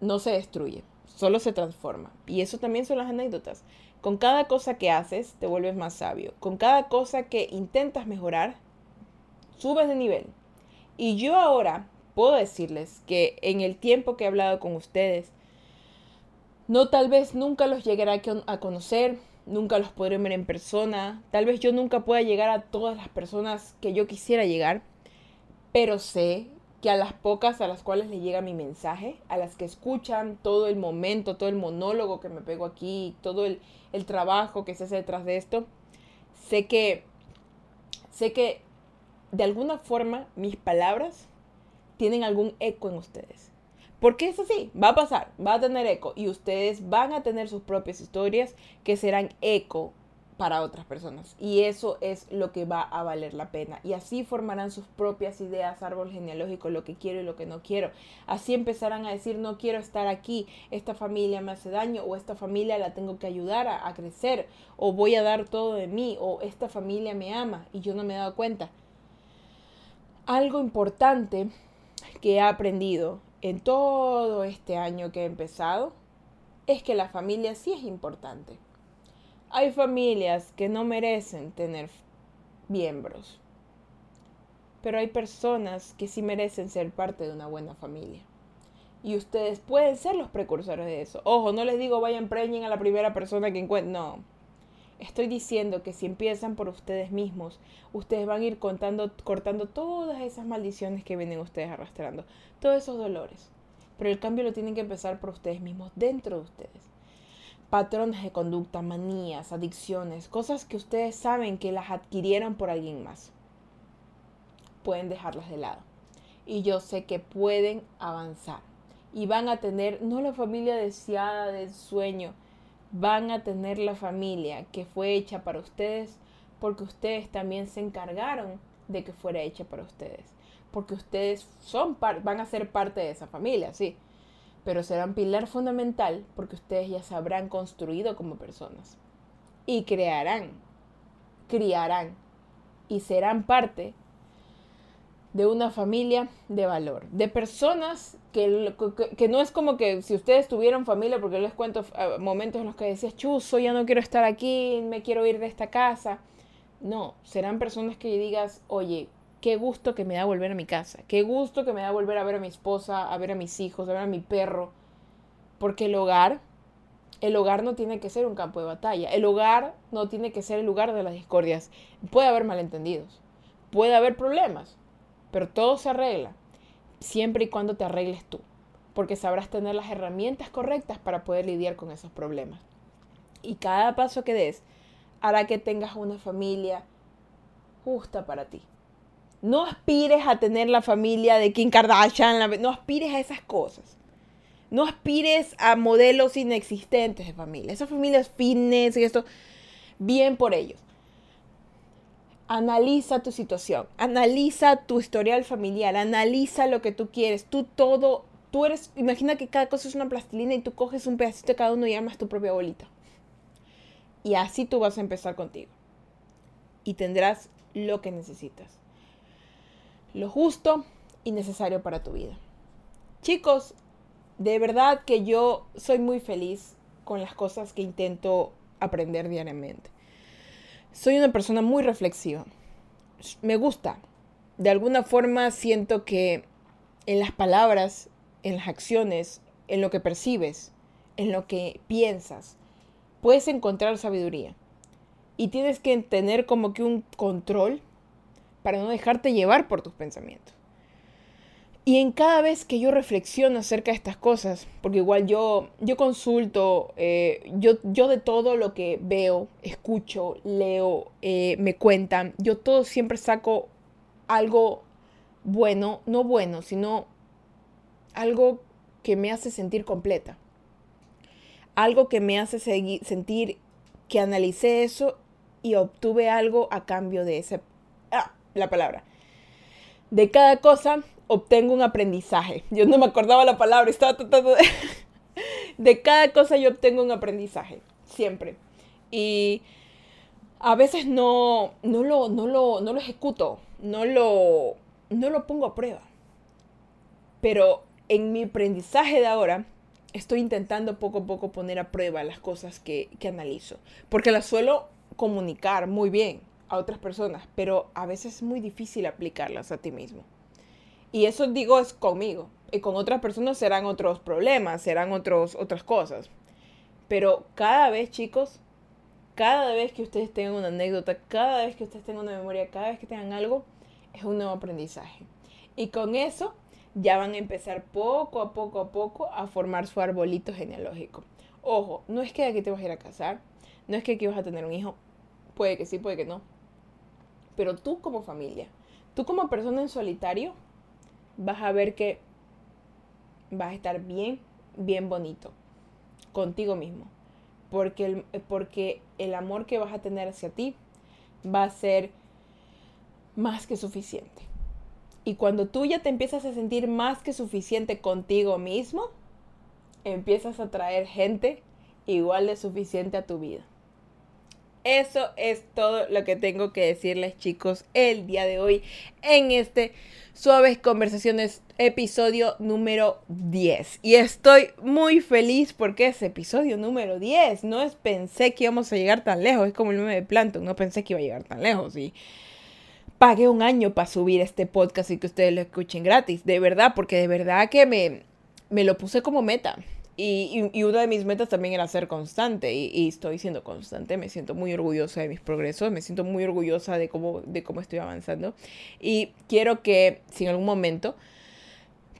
no se destruye, solo se transforma. Y eso también son las anécdotas. Con cada cosa que haces, te vuelves más sabio. Con cada cosa que intentas mejorar, subes de nivel. Y yo ahora puedo decirles que en el tiempo que he hablado con ustedes, no tal vez nunca los llegaré a conocer, nunca los podré ver en persona, tal vez yo nunca pueda llegar a todas las personas que yo quisiera llegar, pero sé que a las pocas a las cuales le llega mi mensaje, a las que escuchan todo el momento, todo el monólogo que me pego aquí, todo el, el trabajo que se hace detrás de esto, sé que, sé que de alguna forma mis palabras tienen algún eco en ustedes. Porque es así, va a pasar, va a tener eco y ustedes van a tener sus propias historias que serán eco para otras personas. Y eso es lo que va a valer la pena. Y así formarán sus propias ideas, árbol genealógico, lo que quiero y lo que no quiero. Así empezarán a decir, no quiero estar aquí, esta familia me hace daño, o esta familia la tengo que ayudar a, a crecer, o voy a dar todo de mí, o esta familia me ama y yo no me he dado cuenta. Algo importante que he aprendido en todo este año que he empezado es que la familia sí es importante hay familias que no merecen tener miembros, pero hay personas que sí merecen ser parte de una buena familia. Y ustedes pueden ser los precursores de eso. Ojo, no les digo vayan preñen a la primera persona que encuentren. No. Estoy diciendo que si empiezan por ustedes mismos, ustedes van a ir contando, cortando todas esas maldiciones que vienen ustedes arrastrando, todos esos dolores. Pero el cambio lo tienen que empezar por ustedes mismos, dentro de ustedes patrones de conducta, manías, adicciones, cosas que ustedes saben que las adquirieron por alguien más. Pueden dejarlas de lado. Y yo sé que pueden avanzar. Y van a tener, no la familia deseada del sueño, van a tener la familia que fue hecha para ustedes porque ustedes también se encargaron de que fuera hecha para ustedes. Porque ustedes son van a ser parte de esa familia, sí pero serán pilar fundamental porque ustedes ya se habrán construido como personas y crearán, criarán y serán parte de una familia de valor, de personas que, que, no es como que si ustedes tuvieron familia, porque les cuento ah, momentos en los que decías, chuzo, ya no quiero estar aquí, me quiero ir de esta casa. No, serán personas que digas, oye, qué gusto que me da volver a mi casa, qué gusto que me da volver a ver a mi esposa, a ver a mis hijos, a ver a mi perro, porque el hogar, el hogar no tiene que ser un campo de batalla, el hogar no tiene que ser el lugar de las discordias. Puede haber malentendidos, puede haber problemas, pero todo se arregla siempre y cuando te arregles tú, porque sabrás tener las herramientas correctas para poder lidiar con esos problemas. Y cada paso que des hará que tengas una familia justa para ti. No aspires a tener la familia de Kim Kardashian, no aspires a esas cosas. No aspires a modelos inexistentes de familia. Esas familias fitness y esto, bien por ellos. Analiza tu situación, analiza tu historial familiar, analiza lo que tú quieres. Tú todo, tú eres, imagina que cada cosa es una plastilina y tú coges un pedacito de cada uno y armas tu propia bolita. Y así tú vas a empezar contigo. Y tendrás lo que necesitas. Lo justo y necesario para tu vida. Chicos, de verdad que yo soy muy feliz con las cosas que intento aprender diariamente. Soy una persona muy reflexiva. Me gusta. De alguna forma siento que en las palabras, en las acciones, en lo que percibes, en lo que piensas, puedes encontrar sabiduría. Y tienes que tener como que un control para no dejarte llevar por tus pensamientos. Y en cada vez que yo reflexiono acerca de estas cosas, porque igual yo, yo consulto, eh, yo, yo de todo lo que veo, escucho, leo, eh, me cuentan, yo todo siempre saco algo bueno, no bueno, sino algo que me hace sentir completa. Algo que me hace sentir que analicé eso y obtuve algo a cambio de ese... Ah, la palabra. De cada cosa obtengo un aprendizaje. Yo no me acordaba la palabra, estaba tratando de... *laughs* de cada cosa yo obtengo un aprendizaje, siempre. Y a veces no, no, lo, no, lo, no lo ejecuto, no lo, no lo pongo a prueba. Pero en mi aprendizaje de ahora, estoy intentando poco a poco poner a prueba las cosas que, que analizo. Porque las suelo comunicar muy bien a otras personas, pero a veces es muy difícil aplicarlas a ti mismo. Y eso digo es conmigo. Y con otras personas serán otros problemas, serán otros, otras cosas. Pero cada vez, chicos, cada vez que ustedes tengan una anécdota, cada vez que ustedes tengan una memoria, cada vez que tengan algo, es un nuevo aprendizaje. Y con eso ya van a empezar poco a poco a poco a formar su arbolito genealógico. Ojo, no es que aquí te vas a ir a casar, no es que aquí vas a tener un hijo, puede que sí, puede que no. Pero tú como familia, tú como persona en solitario, vas a ver que vas a estar bien, bien bonito contigo mismo. Porque el, porque el amor que vas a tener hacia ti va a ser más que suficiente. Y cuando tú ya te empiezas a sentir más que suficiente contigo mismo, empiezas a traer gente igual de suficiente a tu vida. Eso es todo lo que tengo que decirles chicos el día de hoy en este Suaves Conversaciones episodio número 10. Y estoy muy feliz porque es episodio número 10. No es, pensé que íbamos a llegar tan lejos. Es como el meme de Planton. No pensé que iba a llegar tan lejos. Y pagué un año para subir este podcast y que ustedes lo escuchen gratis. De verdad, porque de verdad que me, me lo puse como meta. Y, y, una de mis metas también era ser constante y, estoy siendo constante. Me siento muy orgullosa de mis progresos, me siento muy orgullosa de cómo, de cómo estoy avanzando. Y quiero que si en algún momento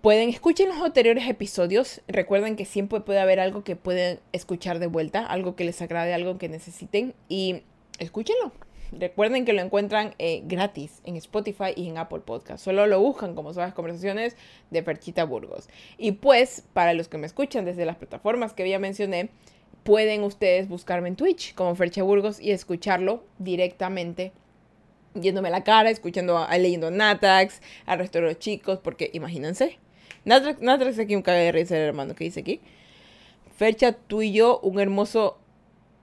pueden escuchen los anteriores episodios, recuerden que siempre puede haber algo que pueden escuchar de vuelta, algo que les agrade, algo que necesiten y escúchenlo. Recuerden que lo encuentran eh, gratis en Spotify y en Apple Podcast. Solo lo buscan como son las conversaciones de Ferchita Burgos. Y pues, para los que me escuchan desde las plataformas que ya mencioné, pueden ustedes buscarme en Twitch como Fercha Burgos y escucharlo directamente yéndome la cara, escuchando, leyendo Natax, al resto de los chicos, porque imagínense. Natax, Natax aquí un caga de risa, hermano, que dice aquí. Fercha, tú y yo, un hermoso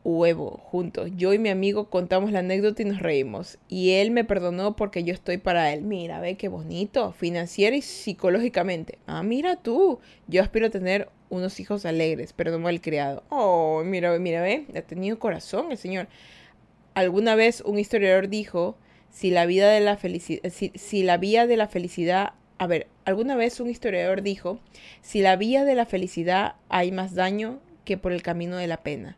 huevo juntos. Yo y mi amigo contamos la anécdota y nos reímos. Y él me perdonó porque yo estoy para él. Mira, ve qué bonito, financiera y psicológicamente. Ah, mira tú. Yo aspiro a tener unos hijos alegres, pero no criado. Oh, mira, mira, ve, ha tenido corazón el señor. Alguna vez un historiador dijo, si la vida de la felicidad, si la vía de la felicidad, a ver, alguna vez un historiador dijo, si la vía de la felicidad hay más daño que por el camino de la pena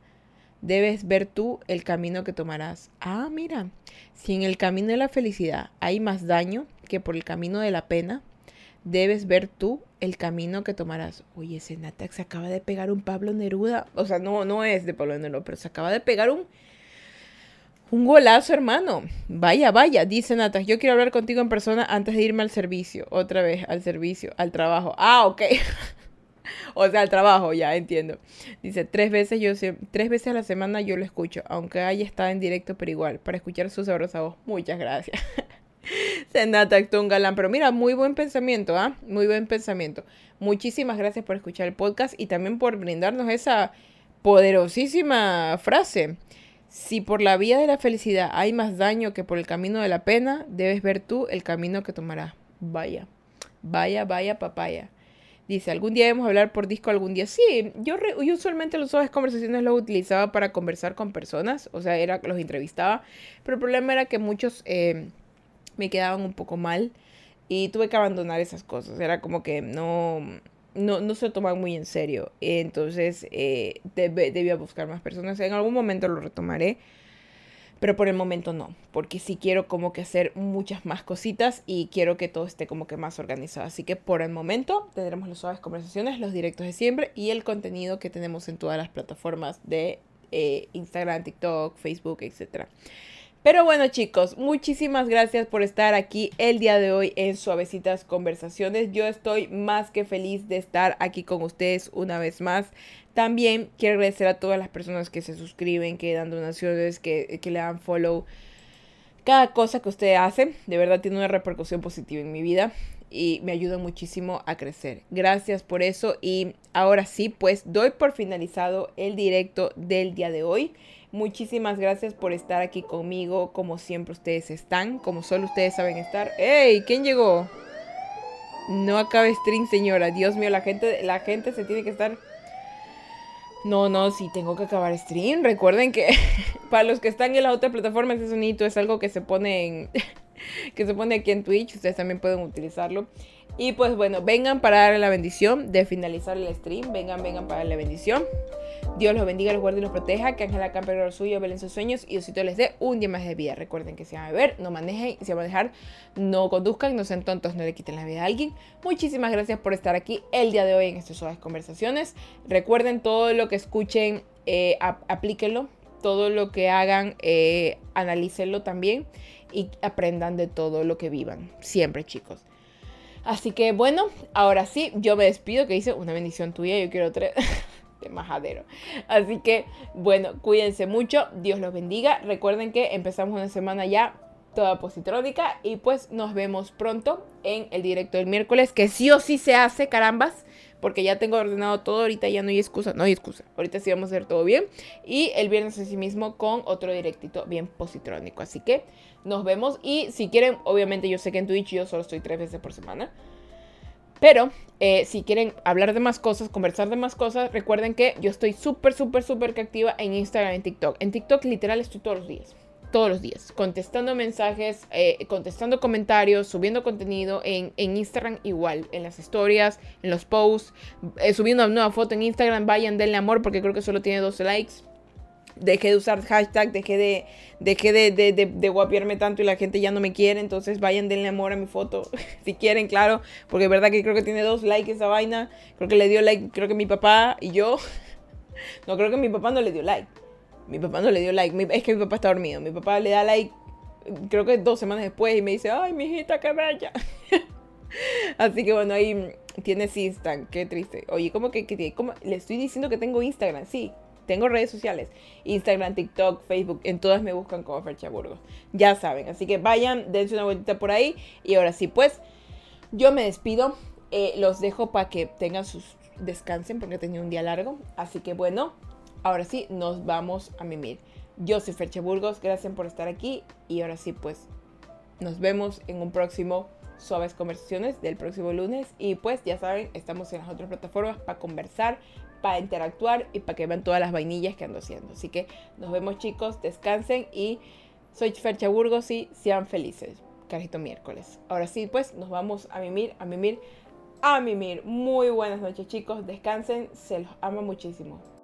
debes ver tú el camino que tomarás. Ah, mira, si en el camino de la felicidad hay más daño que por el camino de la pena, debes ver tú el camino que tomarás. Oye, ese Natax se acaba de pegar un Pablo Neruda. O sea, no, no es de Pablo Neruda, pero se acaba de pegar un, un golazo, hermano. Vaya, vaya, dice Natax, yo quiero hablar contigo en persona antes de irme al servicio. Otra vez, al servicio, al trabajo. Ah, ok. *laughs* *laughs* o sea, el trabajo, ya entiendo. Dice, tres veces, yo, tres veces a la semana yo lo escucho, aunque haya estado en directo, pero igual, para escuchar su sabrosa voz. Muchas gracias. *laughs* Senata un galán, pero mira, muy buen pensamiento, ¿ah? Muy buen pensamiento. Muchísimas gracias por escuchar el podcast y también por brindarnos esa poderosísima frase. Si por la vía de la felicidad hay más daño que por el camino de la pena, debes ver tú el camino que tomarás. Vaya, vaya, vaya papaya. Dice, algún día debemos hablar por disco algún día. Sí, yo, usualmente los suaves conversaciones los utilizaba para conversar con personas, o sea, era los entrevistaba, pero el problema era que muchos eh, me quedaban un poco mal y tuve que abandonar esas cosas. Era como que no, no, no se tomaban muy en serio. Entonces eh, debía buscar más personas. En algún momento lo retomaré pero por el momento no, porque sí quiero como que hacer muchas más cositas y quiero que todo esté como que más organizado. Así que por el momento tendremos las suaves conversaciones, los directos de siempre y el contenido que tenemos en todas las plataformas de eh, Instagram, TikTok, Facebook, etcétera. Pero bueno chicos, muchísimas gracias por estar aquí el día de hoy en Suavecitas Conversaciones. Yo estoy más que feliz de estar aquí con ustedes una vez más. También quiero agradecer a todas las personas que se suscriben, que dan donaciones, que, le dan follow. Cada cosa que usted hace, de verdad tiene una repercusión positiva en mi vida y me ayuda muchísimo a crecer. Gracias por eso y ahora sí, pues doy por finalizado el directo del día de hoy. Muchísimas gracias por estar aquí conmigo, como siempre ustedes están, como solo ustedes saben estar. ¡Ey! ¿Quién llegó? No acabe stream, señora. Dios mío, la gente, la gente se tiene que estar... No, no, sí, tengo que acabar stream. Recuerden que *laughs* para los que están en la otra plataforma, ese sonido es algo que se pone *laughs* que se pone aquí en Twitch. Ustedes también pueden utilizarlo. Y pues bueno, vengan para darle la bendición de finalizar el stream. Vengan, vengan para darle la bendición. Dios los bendiga, los guarde y los proteja. Que Ángela campe el suyo, velen sus sueños y Diosito les dé un día más de vida. Recuerden que si van a beber, no manejen. Si van a dejar, no conduzcan, no sean tontos, no le quiten la vida a alguien. Muchísimas gracias por estar aquí el día de hoy en estas suaves conversaciones. Recuerden todo lo que escuchen, eh, aplíquenlo. Todo lo que hagan, eh, analícenlo también y aprendan de todo lo que vivan. Siempre, chicos. Así que bueno, ahora sí, yo me despido, que dice una bendición tuya, yo quiero tres *laughs* de majadero. Así que bueno, cuídense mucho, Dios los bendiga. Recuerden que empezamos una semana ya toda positrónica y pues nos vemos pronto en el directo del miércoles, que sí o sí se hace, carambas porque ya tengo ordenado todo, ahorita ya no hay excusa, no hay excusa, ahorita sí vamos a hacer todo bien. Y el viernes sí mismo con otro directito bien positrónico, así que nos vemos y si quieren, obviamente yo sé que en Twitch yo solo estoy tres veces por semana. Pero eh, si quieren hablar de más cosas, conversar de más cosas, recuerden que yo estoy súper, súper, súper activa en Instagram en TikTok. En TikTok literal estoy todos los días todos los días, contestando mensajes, eh, contestando comentarios, subiendo contenido en, Instagram igual, en las historias, en los posts, eh, subiendo una nueva foto en Instagram, vayan, denle amor porque creo que solo tiene 12 likes. Dejé de usar hashtag, dejé de, dejé de, de, de, guapiarme tanto y la gente ya no me quiere, entonces vayan, denle amor a mi foto, *laughs* si quieren, claro, porque es verdad que creo que tiene dos likes esa vaina, creo que le dio like, creo que mi papá y yo, *laughs* no creo que mi papá no le dio like mi papá no le dio like. es que mi papá está dormido. Mi papá le da like, creo que dos semanas después, y me dice, ay, mi hijita, qué bella. *laughs* Así que bueno, ahí tienes Instagram. Qué triste. Oye, ¿cómo que, le estoy diciendo que tengo Instagram? Sí, tengo redes sociales. Instagram, TikTok, Facebook. En todas me buscan como Fercha Burgos. Ya saben. Así que vayan, dense una vueltita por ahí. Y ahora sí, pues, yo me despido. Eh, los dejo para que tengan sus descansen porque tenido un día largo. Así que bueno, ahora sí, nos vamos a mimir. Yo soy Ferche Burgos, gracias por estar aquí y ahora sí, pues nos vemos en un próximo Suaves Conversaciones del próximo lunes y pues ya saben, estamos en las otras plataformas para conversar, para interactuar y para que vean todas las vainillas que ando haciendo. Así que nos vemos chicos, descansen y soy Fercha Burgos y sean felices. Carito miércoles. Ahora sí, pues nos vamos a mimir, a mimir, a mimir. Muy buenas noches chicos, descansen, se los amo muchísimo.